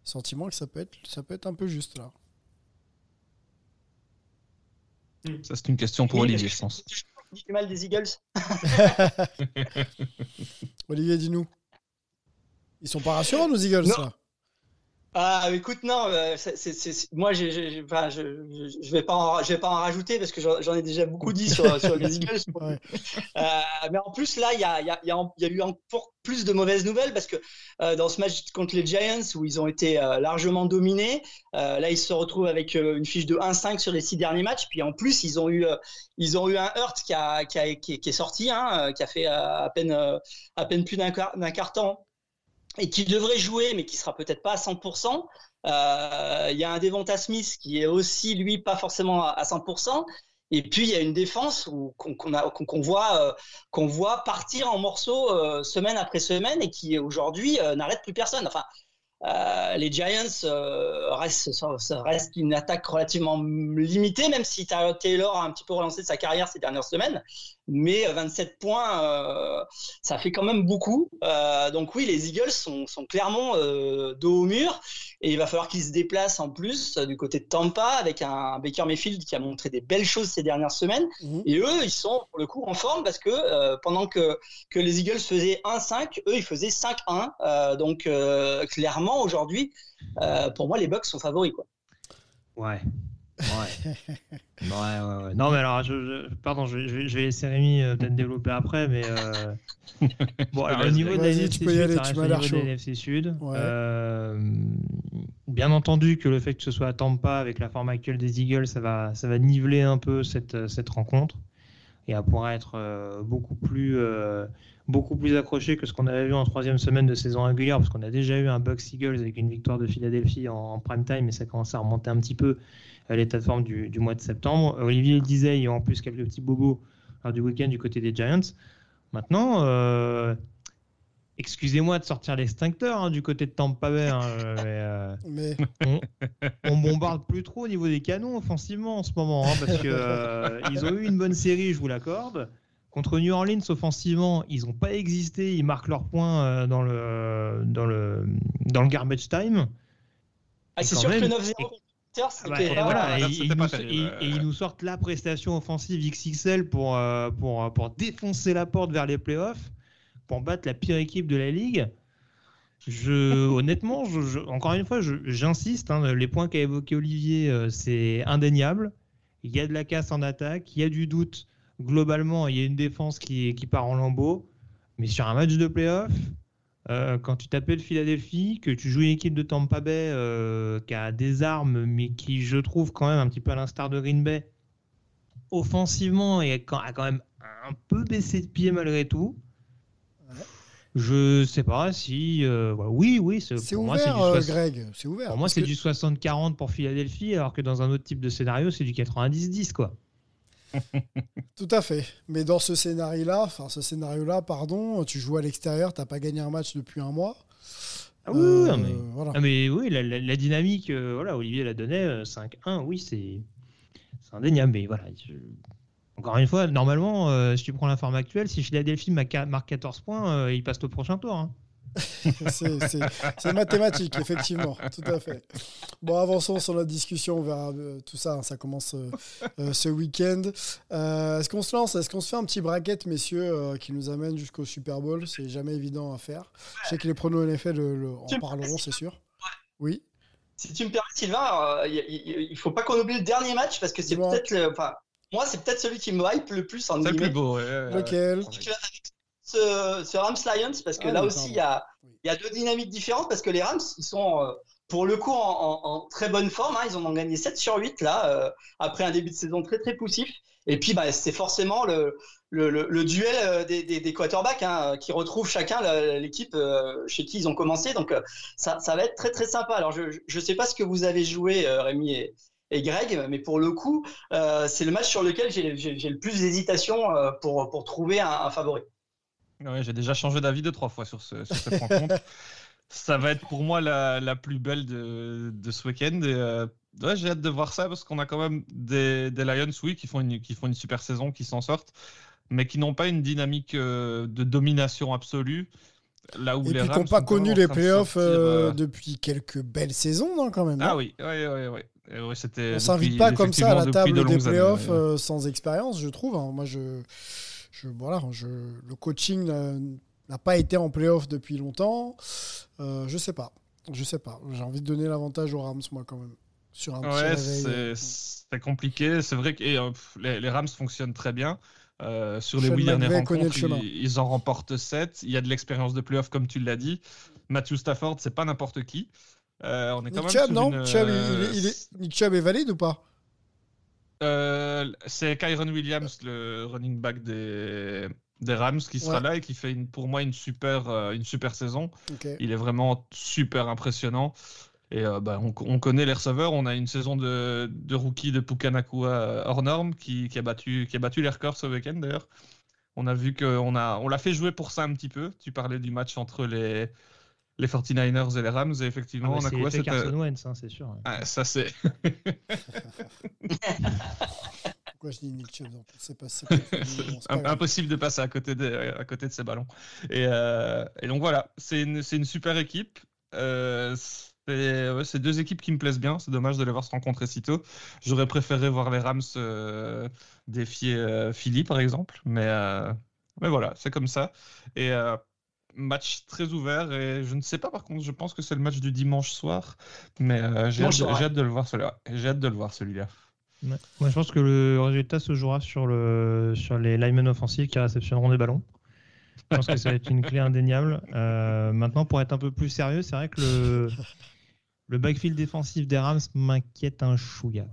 sentiment que ça peut être, ça peut être un peu juste là. Ça, c'est une question pour Olivier, je pense. du mal des Eagles? Olivier, dis-nous. Ils sont pas rassurants, nos Eagles, Non. là Ah, écoute, non, euh, moi, enfin, je, je vais pas, en, je vais pas en rajouter parce que j'en ai déjà beaucoup dit sur, sur les Eagles. Ouais. Euh, mais en plus, là, il y a, il y, a, il y, a, il y a eu encore plus de mauvaises nouvelles parce que euh, dans ce match contre les Giants où ils ont été euh, largement dominés, là, ils se retrouvent avec une fiche de 1-5 sur les six derniers matchs. Puis en plus, ils ont eu, ils ont eu un Hurt qui, est- qui est sorti, hein, qui a fait à peine, à peine plus d'un quart, quart temps et qui devrait jouer, mais qui sera peut-être pas à 100%. Euh, Il y a un Devonta Smith qui est aussi, lui, pas forcément à, à 100%. Et puis, il y a une défense qu'on voit, euh, qu'on voit partir en morceaux euh, semaine après semaine et qui, aujourd'hui, n'arrête plus personne. Enfin, les Giants restent, une attaque relativement limitée, même si Taylor a un petit peu relancé sa carrière ces dernières semaines. Mais euh, 27 points, euh, ça fait quand même beaucoup. Euh, donc oui, les Eagles sont, sont clairement euh, dos au mur. Et il va falloir qu'ils se déplacent en plus euh, du côté de Tampa avec un Baker Mayfield qui a montré des belles choses ces dernières semaines. Mhm. Et eux, ils sont pour le coup en forme parce que euh, pendant que, que les Eagles faisaient 1-5, eux, ils faisaient 5-1. Euh, donc euh, clairement, aujourd'hui, euh, pour moi, les Bucks sont favoris. Quoi. Ouais. Ouais. ouais, ouais, ouais. Non, mais alors, je, je- pardon, je, je vais- je vais laisser Rémi euh, peut-être développer après, mais. euh, Bon, alors, au niveau de la NFC tu peux y Sud, aller, tu niveau de NFC. Ouais. Euh, bien entendu que le fait que ce soit à Tampa avec la forme actuelle des Eagles, ça va, ça va niveler un peu cette, cette rencontre et elle pourra être euh, beaucoup plus euh, beaucoup plus accrochée que ce qu'on avait vu en troisième semaine de saison régulière parce qu'on a déjà eu un Bucks Eagles avec une victoire de Philadelphie en, en prime time et ça commence à remonter un petit peu l'état de forme du, du mois de septembre. Olivier le disait, il y a en plus quelques petits bobos lors du week-end du côté des Giants. Maintenant, euh, excusez-moi de sortir l'extincteur hein, du côté de Tampa Bay, hein, euh, mais, euh, Mais on, on bombarde plus trop au niveau des canons offensivement en ce moment, hein, parce que euh, ils ont eu une bonne série, je vous l'accorde. Contre New Orleans, offensivement, ils n'ont pas existé. Ils marquent leurs points dans le dans le dans le garbage time. Ah, c'est sûr que même- le 9-0 et- contre et ils pas nous, terrible. et- et ils nous sortent la prestation offensive XXL pour, euh, pour, pour défoncer la porte vers les playoffs, pour battre la pire équipe de la ligue. Je, honnêtement, je, je- encore une fois, j'insiste, hein, les points qu'a évoqué Olivier, euh, c'est indéniable. Il y a de la casse en attaque, il y a du doute. Globalement, il y a une défense qui, qui part en lambeaux. Mais sur un match de playoff, Euh, quand tu t'appelles Philadelphie, que tu joues une équipe de Tampa Bay euh, qui a des armes, mais qui, je trouve, quand même, un petit peu à l'instar de Green Bay, offensivement, et quand- a quand même un peu baissé de pied malgré tout. Je sais pas si. euh, oui, oui. C'est moi, ouvert, du soix- Greg. C'est ouvert. Pour moi, c'est que- du 60-40 pour Philadelphie, alors que dans un autre type de scénario, c'est du 90-10, quoi. Tout à fait. Mais dans ce scénario-là, enfin ce scénario-là, pardon, tu joues à l'extérieur, t'as pas gagné un match depuis un mois. Ah oui, Euh, oui, non, mais, voilà. Ah, mais oui, la, la- la dynamique, euh, voilà, Olivier la donnait, euh, 5-1, oui, c'est c'est indéniable. Mais voilà, je- encore une fois, normalement, euh, si tu prends la forme actuelle, si Philadelphie ma- marque 14 points, euh, il passe au prochain tour. hein. C'est- mathématique, effectivement, tout à fait. Bon, avançons sur notre discussion, on verra euh, tout ça, hein, ça commence euh, euh, ce week-end. Euh, Est-ce qu'on se lance Est-ce qu'on se fait un petit bracket, messieurs, euh, qui nous amène jusqu'au Super Bowl? C'est jamais évident à faire. Je sais que les pronos NFL le- le- en parleront, c'est sûr. Oui. Si tu me permets, Sylvain, il il faut pas qu'on oublie le dernier match parce que c'est peut-être le. Enfin, moi, c'est peut-être celui qui me hype le plus en C'est le plus beau. ouais, ouais, ouais. Lequel? Avec ce, ce Rams Lions parce que Ah là oui, aussi il y a, Oui. il y a deux dynamiques différentes parce que les Rams ils sont euh, pour le coup en, en- en très bonne forme hein. ils en ont gagné 7 sur 8 là euh, après un début de saison très très poussif et puis bah, c'est forcément le, le, le- le duel euh, des, des, des quarterbacks hein, qui retrouvent chacun l'équipe chez qui ils ont commencé donc ça, ça va être très très sympa alors je je sais pas ce que vous avez joué Rémi et, et Greg, mais pour le coup, euh, c'est le match sur lequel j'ai le plus d'hésitation pour, pour trouver un- un favori. Ouais, j'ai déjà changé d'avis deux, trois fois sur, ce, sur cette rencontre. Ça va être pour moi la, la plus belle de, de ce week-end. Et, euh, ouais, j'ai hâte de voir ça parce qu'on a quand même des, des Lions, oui, qui font, une, qui font une super saison, qui s'en sortent, mais qui n'ont pas une dynamique euh, de domination absolue. Là où Et les puis qui n'ont pas connu les de playoffs sortir, euh, depuis quelques belles saisons, non, quand même. Ah oui, oui, oui, oui. Ouais, c'était On s'invite pas comme ça à la table de des années, playoffs ouais. euh, sans expérience, je trouve. hein. Moi, je, je, voilà, je, le coaching n'a- pas été en playoff depuis longtemps. Euh, je sais pas. Je sais pas. J'ai envie de donner l'avantage aux Rams, moi, quand même. Sur un petit Ouais, réveil. c'est compliqué. C'est vrai que et, euh, les, les Rams fonctionnent très bien. Euh, sur les huit dernières rencontres, ils, ils en remportent 7. Il y a de l'expérience de playoff, comme tu l'as dit. Matthew Stafford, c'est pas n'importe qui. Euh, on est quand Nick même Chubb, sur non? une, Chubb, il- euh, il, il est, Nick Chubb est valide ou pas? Euh, c'est Kyron Williams, le running back des, des Rams, qui sera Ouais. là et qui fait une- pour moi une super, euh, une super saison. Il est vraiment super impressionnant. Et euh, bah, on, on connaît les receveurs. On a une saison de, de rookie de Pukanakua hors norme qui, qui a battu, qui a battu les records ce week-end d'ailleurs. On a vu qu'on a, on l'a fait jouer pour ça un petit peu. Tu parlais du match entre les, les 49ers et les Rams. Et Ah effectivement, bah, on a c'est quoi l'effet c'était- Carson Wentz, hein, c'est sûr. ouais. Ah, ça c'est. Pourquoi je dis Nick Chubb C'est pas, c'est c'est impossible de passer à côté de, à côté de ces ballons. Et, euh, et donc voilà, c'est une, c'est une super équipe. Euh, c'est ouais, c'est deux équipes qui me plaisent bien. C'est dommage de les voir se rencontrer si tôt. J'aurais préféré voir les Rams euh, défier euh, Philly, par exemple. Mais, euh, mais voilà, c'est comme ça. Et euh, match très ouvert. Et je ne sais pas, par contre, je pense que c'est le match du dimanche soir. Mais euh, j'ai hâte, de- hâte le voir celui-là. J'ai hâte de le voir celui-là. Ouais. Moi, je pense que le résultat se jouera sur, le, sur les linemen offensifs qui réceptionneront des ballons. Je pense que ça va être une clé indéniable. Euh, maintenant, pour être un peu plus sérieux, c'est vrai que le, le backfield défensif des Rams m'inquiète un chouïa.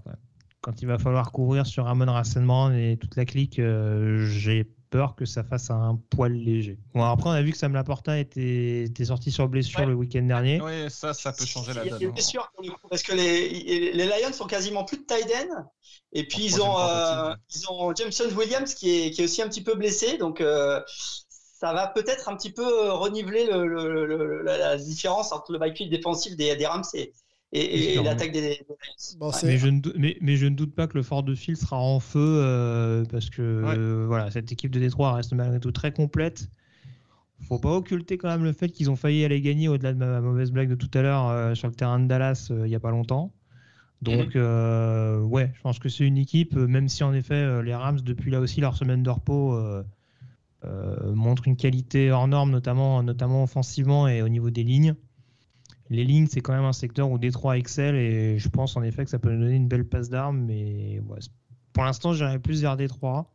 quand il va falloir couvrir sur Ramon Rassenbrand et toute la clique, euh, j'ai peur que ça fasse un poil léger. Bon, après, on a vu que Sam Laporta était, était sorti sur blessure Ouais. le week-end dernier. Oui, ça, ça peut changer la Il y a donne. des hein. parce que les, les Lions sont quasiment plus de tight end. Et puis En ils ont, euh, ils ont Jameson Williams qui est, qui est aussi un petit peu blessé. Donc euh, ça va peut-être un petit peu reniveler le, le- le- la, la différence entre le backfield défensif des, des Rams et, et- et- et Sûr. l'attaque des. Bon, Mais je, ne dou- mais, mais je ne doute pas que le Fort de Fil sera en feu euh, parce que euh, voilà, cette équipe de Détroit reste malgré tout très complète. Faut pas occulter quand même le fait qu'ils ont failli aller gagner au-delà de ma mauvaise blague de tout à l'heure euh, sur le terrain de Dallas euh, il y a pas longtemps. Donc euh, ouais, je pense que c'est une équipe, même si en effet euh, les Rams depuis là aussi leur semaine de repos euh, euh, montrent une qualité hors norme, notamment, notamment offensivement et au niveau des lignes. Les lignes, c'est quand même un secteur où Détroit excelle et je pense en effet que ça peut nous donner une belle passe d'armes. Mais ouais, pour l'instant, j'irais plus vers Détroit.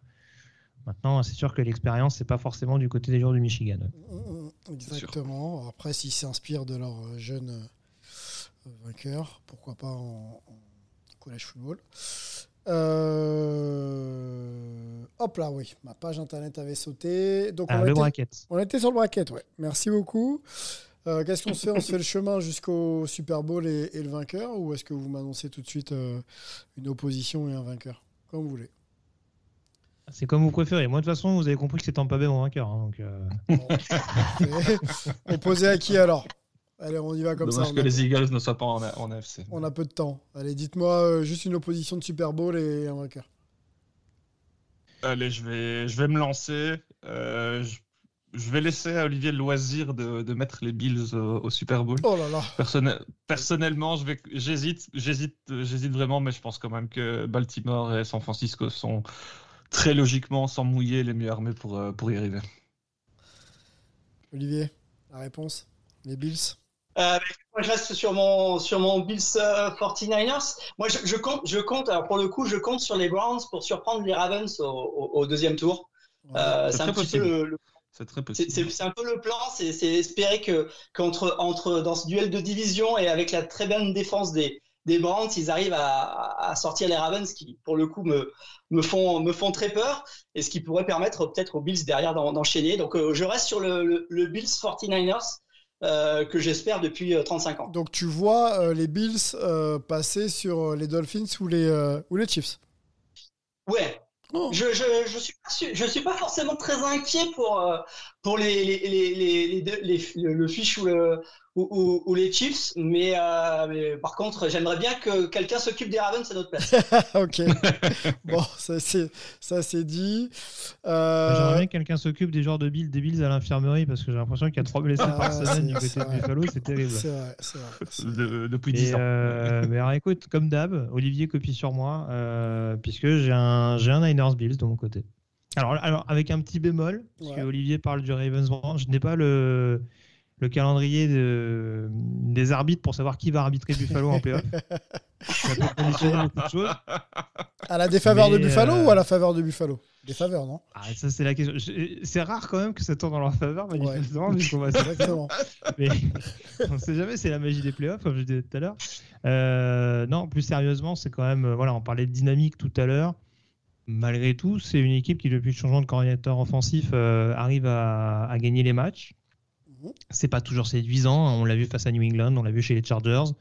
Maintenant, c'est sûr que l'expérience, c'est pas forcément du côté des joueurs du Michigan. Mm, Exactement. Après, s'ils s'inspirent de leur euh, jeune euh, vainqueur, pourquoi pas en, en collège football. Euh, Hop là, oui, ma page internet avait sauté. Donc Ah, on, le était, bracket. on était sur le bracket, ouais. Merci beaucoup. Euh, Qu'est-ce qu'on se fait On se fait le chemin jusqu'au Super Bowl et, et le vainqueur Ou est-ce que vous m'annoncez tout de suite euh, une opposition et un vainqueur Comme vous voulez. C'est comme vous préférez. Moi, de toute façon, vous avez compris que c'est Tampa Bay mon vainqueur. hein, donc, euh, Opposé à qui alors? Allez, on y va comme Dommage ça. que on a- les Eagles ne soient pas en, en AFC. On a peu de temps. Allez, dites-moi euh, juste une opposition de Super Bowl et un vainqueur. Allez, je vais, je vais me lancer. Euh, je, je vais laisser à Olivier le loisir de, de mettre les Bills au, au Super Bowl. Oh là là. Personnel- personnellement, je vais, j'hésite, j'hésite, j'hésite vraiment, mais je pense quand même que Baltimore et San Francisco sont très logiquement, sans mouiller, les mieux armés pour, euh, pour y arriver. Olivier, la réponse Les Bills Euh, mais moi, je reste sur mon, sur mon Bills euh, 49ers. Moi, je, je compte, je compte, alors pour le coup, je compte sur les Browns pour surprendre les Ravens au, au- au deuxième tour. Euh, C'est un petit peu le- C'est très c'est, possible. c'est- c'est un peu le plan, c'est, espérer que qu'entre entre dans ce duel de division et avec la très bonne défense des des Browns, ils arrivent à, à sortir les Ravens qui, pour le coup, me me font me font très peur et ce qui pourrait permettre peut-être aux Bills derrière d'en- d'enchaîner. Donc, euh, je reste sur le, le, le Bills 49ers euh, que j'espère depuis euh, 35 ans. Donc tu vois euh, les Bills euh, passer sur euh, les Dolphins ou les, euh, ou les Chiefs? Ouais. Oh. Je, je, suis je suis pas forcément très inquiet pour euh, pour les les les les, les, deux- les- le, le fish ou le ou, ou, ou les Chiefs, mais, euh, mais par contre j'aimerais bien que quelqu'un s'occupe des Ravens à notre place. ok. bon, ça c'est ça c'est dit. Euh, J'aimerais bien que quelqu'un s'occupe des joueurs de Bills, des Bills à l'infirmerie parce que j'ai l'impression qu'il y a trois blessés Ah, par c'est- semaine du c'est côté de. Buffalo, c'est terrible. C'est vrai, c'est vrai. De- depuis Et, 10 ans. euh, mais alors écoute, comme d'hab, Olivier copie sur moi, euh, puisque j'ai un, j'ai un Niners Bills de mon côté. Alors, alors avec un petit bémol, parce Ouais. que Olivier parle du Ravens Browns, je n'ai pas le, le calendrier de, des arbitres pour savoir qui va arbitrer Buffalo en playoff. Ça peut conditionner beaucoup de choses. À la défaveur de Buffalo euh, ou à la faveur de Buffalo? Défaveur, non? Ah, ça, c'est la question. C'est rare quand même que ça tourne dans leur faveur, manifestement, vu qu'on va Exactement. mais on ne sait jamais, c'est la magie des playoffs, comme je disais tout à l'heure. Euh, non, plus sérieusement, c'est quand même, euh, voilà, on parlait de dynamique tout à l'heure. Malgré tout, c'est une équipe qui, depuis le changement de coordinateur offensif, euh, arrive à, à gagner les matchs. Mhm. C'est pas toujours séduisant, hein. on l'a vu face à New England, on l'a vu chez les Chargers.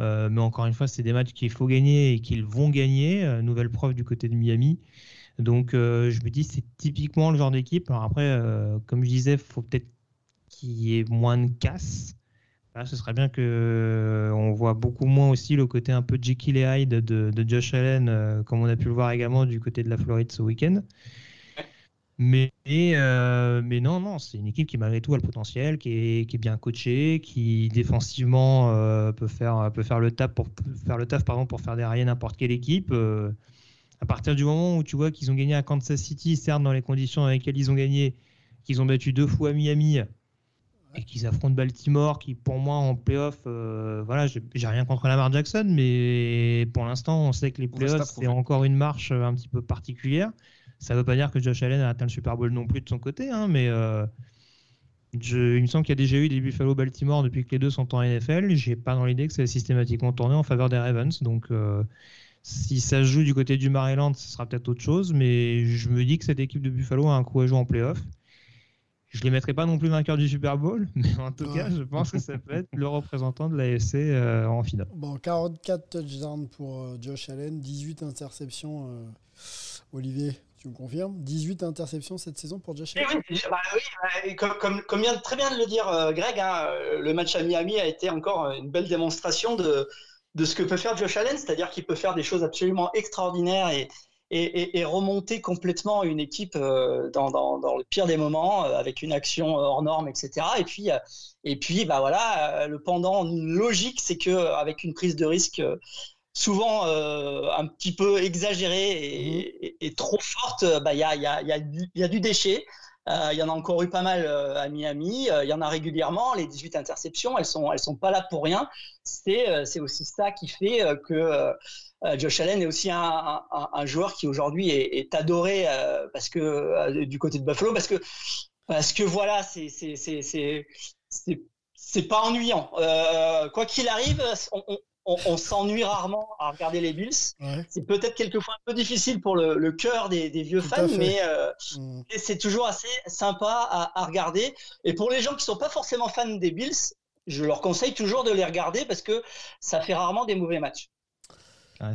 Euh, mais encore une fois, c'est des matchs qu'il faut gagner et qu'ils vont gagner. Euh, nouvelle preuve du côté de Miami. Donc, euh, je me dis, c'est typiquement le genre d'équipe. Alors après, comme je disais, faut peut-être qu'il y ait moins de casse. Là, ce serait bien que euh, on voit beaucoup moins aussi le côté un peu Jekyll et Hyde de, Josh Allen, euh, comme on a pu le voir également du côté de la Floride ce week-end. Mais, euh, non, non, c'est une équipe qui malgré tout a le potentiel, qui est, bien coachée, qui défensivement peut, faire, le taf pour faire le taf pardon, pour faire derrière n'importe quelle équipe. À partir du moment où tu vois qu'ils ont gagné à Kansas City, certes dans les conditions dans lesquelles ils ont gagné, qu'ils ont battu deux fois Miami et qu'ils affrontent Baltimore, qui pour moi en playoff, euh, voilà, j'ai rien contre Lamar Jackson, mais pour l'instant on sait que les playoffs c'est encore une marche euh, un petit peu particulière. Ça ne veut pas dire que Josh Allen a atteint le Super Bowl non plus de son côté, hein, mais euh, je- il me semble qu'il y a déjà eu des Buffalo-Baltimore depuis que les deux sont en NFL. J'ai pas dans l'idée que c'est systématiquement tourné en faveur des Ravens, donc euh, si ça se joue du côté du Maryland, ce sera peut-être autre chose, mais je me dis que cette équipe de Buffalo a un coup à jouer en playoff. Je ne les mettrai pas non plus vainqueurs du Super Bowl, mais en tout Ouais. cas, je pense que ça peut être le représentant de l'AFC euh, en finale. Bon, 44 touchdowns pour euh, Josh Allen, 18 interceptions. euh, Olivier, tu me confirmes? 18 interceptions cette saison pour Josh Eh Allen oui, bah oui, bah, et comme, comme, comme vient très bien de le dire euh, Greg, hein, le match à Miami a été encore une belle démonstration de, de ce que peut faire Josh Allen, c'est-à-dire qu'il peut faire des choses absolument extraordinaires et, et, et- et remonter complètement une équipe euh, dans, dans- dans le pire des moments euh, avec une action hors norme, etc. Et puis, euh, et puis bah voilà, euh, le pendant logique, c'est que euh, avec une prise de risque euh, souvent euh, un petit peu exagérée et, et- et trop forte, euh, bah, il y, a, y, a, y a du déchet. Euh, Il y en a encore eu pas mal euh, à Miami. Euh, Il y en a régulièrement. Les 18 interceptions, elles sont, elles sont pas là pour rien. C'est, c'est aussi ça qui fait que Josh Allen est aussi un, joueur qui aujourd'hui est, adoré parce que du côté de Buffalo, parce que parce que voilà, c'est c'est c'est c'est c'est pas ennuyant. Quoi qu'il arrive, on- on, on s'ennuie rarement à regarder les Bills. Ouais. C'est peut-être quelquefois un peu difficile pour le, le cœur des, des vieux Tout fans, mais euh, Mm. c'est toujours assez sympa à, à regarder. Et pour les gens qui sont pas forcément fans des Bills, je leur conseille toujours de les regarder parce que ça fait rarement des mauvais matchs.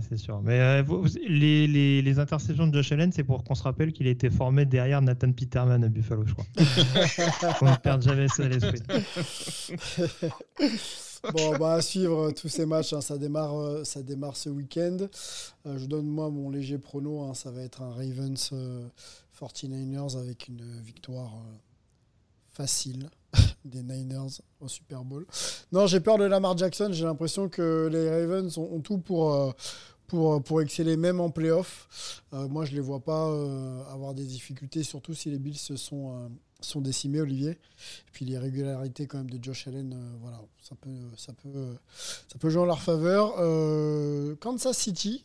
C'est sûr. Mais euh, vous- vous- les, les, les interceptions de Josh Allen, c'est pour qu'on se rappelle qu'il a été formé derrière Nathan Peterman à Buffalo, je crois. qu'on ne perde jamais ça à l'esprit. Bon, bah, à suivre euh, tous ces matchs. hein, ça, démarre, euh, ça démarre ce week-end. Euh, je donne moi mon léger prono. hein, ça va être un Ravens euh, 49ers avec une victoire facile des Niners au Super Bowl. Non, j'ai peur de Lamar Jackson. J'ai l'impression que les Ravens ont, tout pour, pour, pour exceller même en playoff. Moi, je les vois pas avoir des difficultés, surtout si les Bills se sont, sont décimés, Olivier. Et puis les régularités quand même de Josh Allen, euh, voilà, ça peut, jouer en leur faveur. Euh, Kansas City,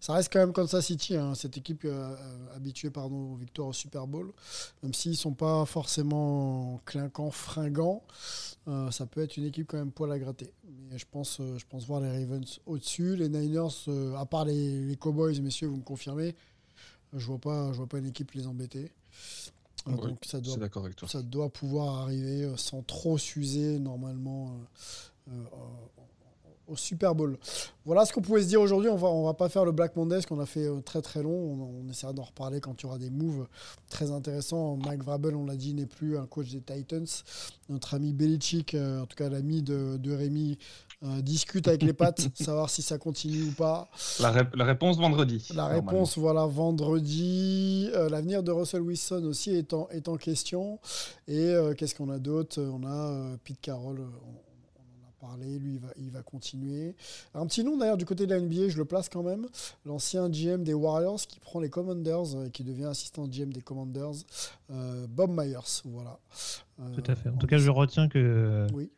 ça reste quand même Kansas City, hein, cette équipe euh, habituée aux victoires au Super Bowl. Même s'ils ne sont pas forcément clinquants, fringants, ça peut être une équipe quand même poil à gratter. Mais je pense, voir les Ravens au-dessus. Les Niners, à part les, Cowboys, messieurs, vous me confirmez, je vois pas, je vois pas une équipe les embêter. Euh, Ouais, donc ça Je doit suis d'accord avec toi. ça doit pouvoir arriver euh, sans trop s'user normalement euh, euh, au- Super Bowl. Voilà ce qu'on pouvait se dire aujourd'hui. On va, on va pas faire le Black Monday, parce qu'on a fait euh, très très long. On, on essaiera d'en reparler quand il y aura des moves très intéressants. Mike Vrabel, on l'a dit, n'est plus un coach des Titans. Notre ami Belichick, euh, en tout cas l'ami de, de Rémi, euh, discute avec les pattes, savoir si ça continue ou pas. La, ré- la réponse vendredi. La réponse, voilà, vendredi. Euh, L'avenir de Russell Wilson aussi est en, est en question. Et euh, qu'est-ce qu'on a d'autre? On a Pete Carroll, on, lui, il va, il va continuer. Un petit nom d'ailleurs du côté de la NBA, je le place quand même. L'ancien GM des Warriors qui prend les Commanders euh, et qui devient assistant GM des Commanders, euh, Bob Myers. Voilà. Euh, Tout à fait. En tout cas, je retiens que Oui.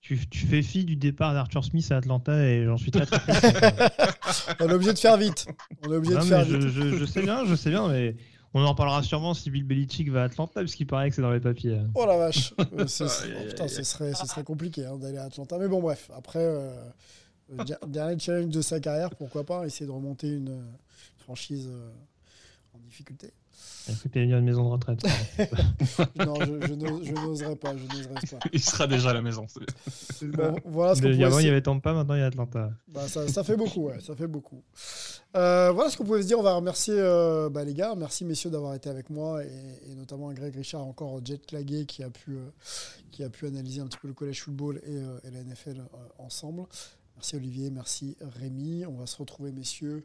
tu, tu fais fi du départ d'Arthur Smith à Atlanta et j'en suis très très. On est obligé de faire vite. On est obligé Non, de faire je, vite. je- je sais bien, je sais bien, mais on en parlera sûrement si Bill Belichick va à Atlanta, parce qu'il paraît que c'est dans les papiers. Oh la vache, ce, oh, serait, ce serait compliqué hein, d'aller à Atlanta. Mais bon, bref, après, euh, dernier challenge de sa carrière, pourquoi pas essayer de remonter une euh, franchise euh, en difficulté. Écoute, il y a une maison de retraite. Non, je, je n'ose- je n'oserais pas, je n'oserais pas. Il sera déjà à la maison. Bon, voilà ce Mais avant, se- il y avait Tampa, maintenant il y a Atlanta. Bah, ça, ça fait beaucoup, ouais, ça fait beaucoup. Euh, voilà ce qu'on pouvait se dire. On va remercier euh, bah, les gars. Merci messieurs d'avoir été avec moi et, et notamment à Greg Richard, encore jet lagué, qui a pu, euh, qui a pu analyser un petit peu le collège football et, euh, et la NFL euh, ensemble. Merci Olivier, merci Rémi. On va se retrouver messieurs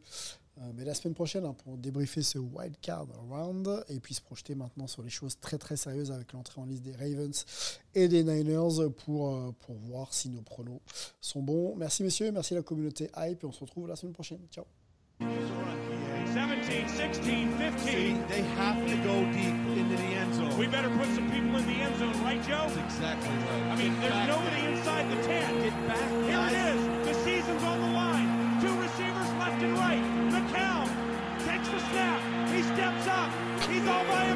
mais la semaine prochaine hein, pour débriefer ce wild card round et puis se projeter maintenant sur les choses très très sérieuses avec l'entrée en liste des Ravens et des Niners pour, euh, pour voir si nos pronos sont bons. Merci messieurs, merci la communauté hype et on se retrouve la semaine prochaine. Ciao. 17, 16, 15. See, they have to go deep into the end zone. We better put some people in the end zone, right, Joe? That's exactly right. I mean, there's no away.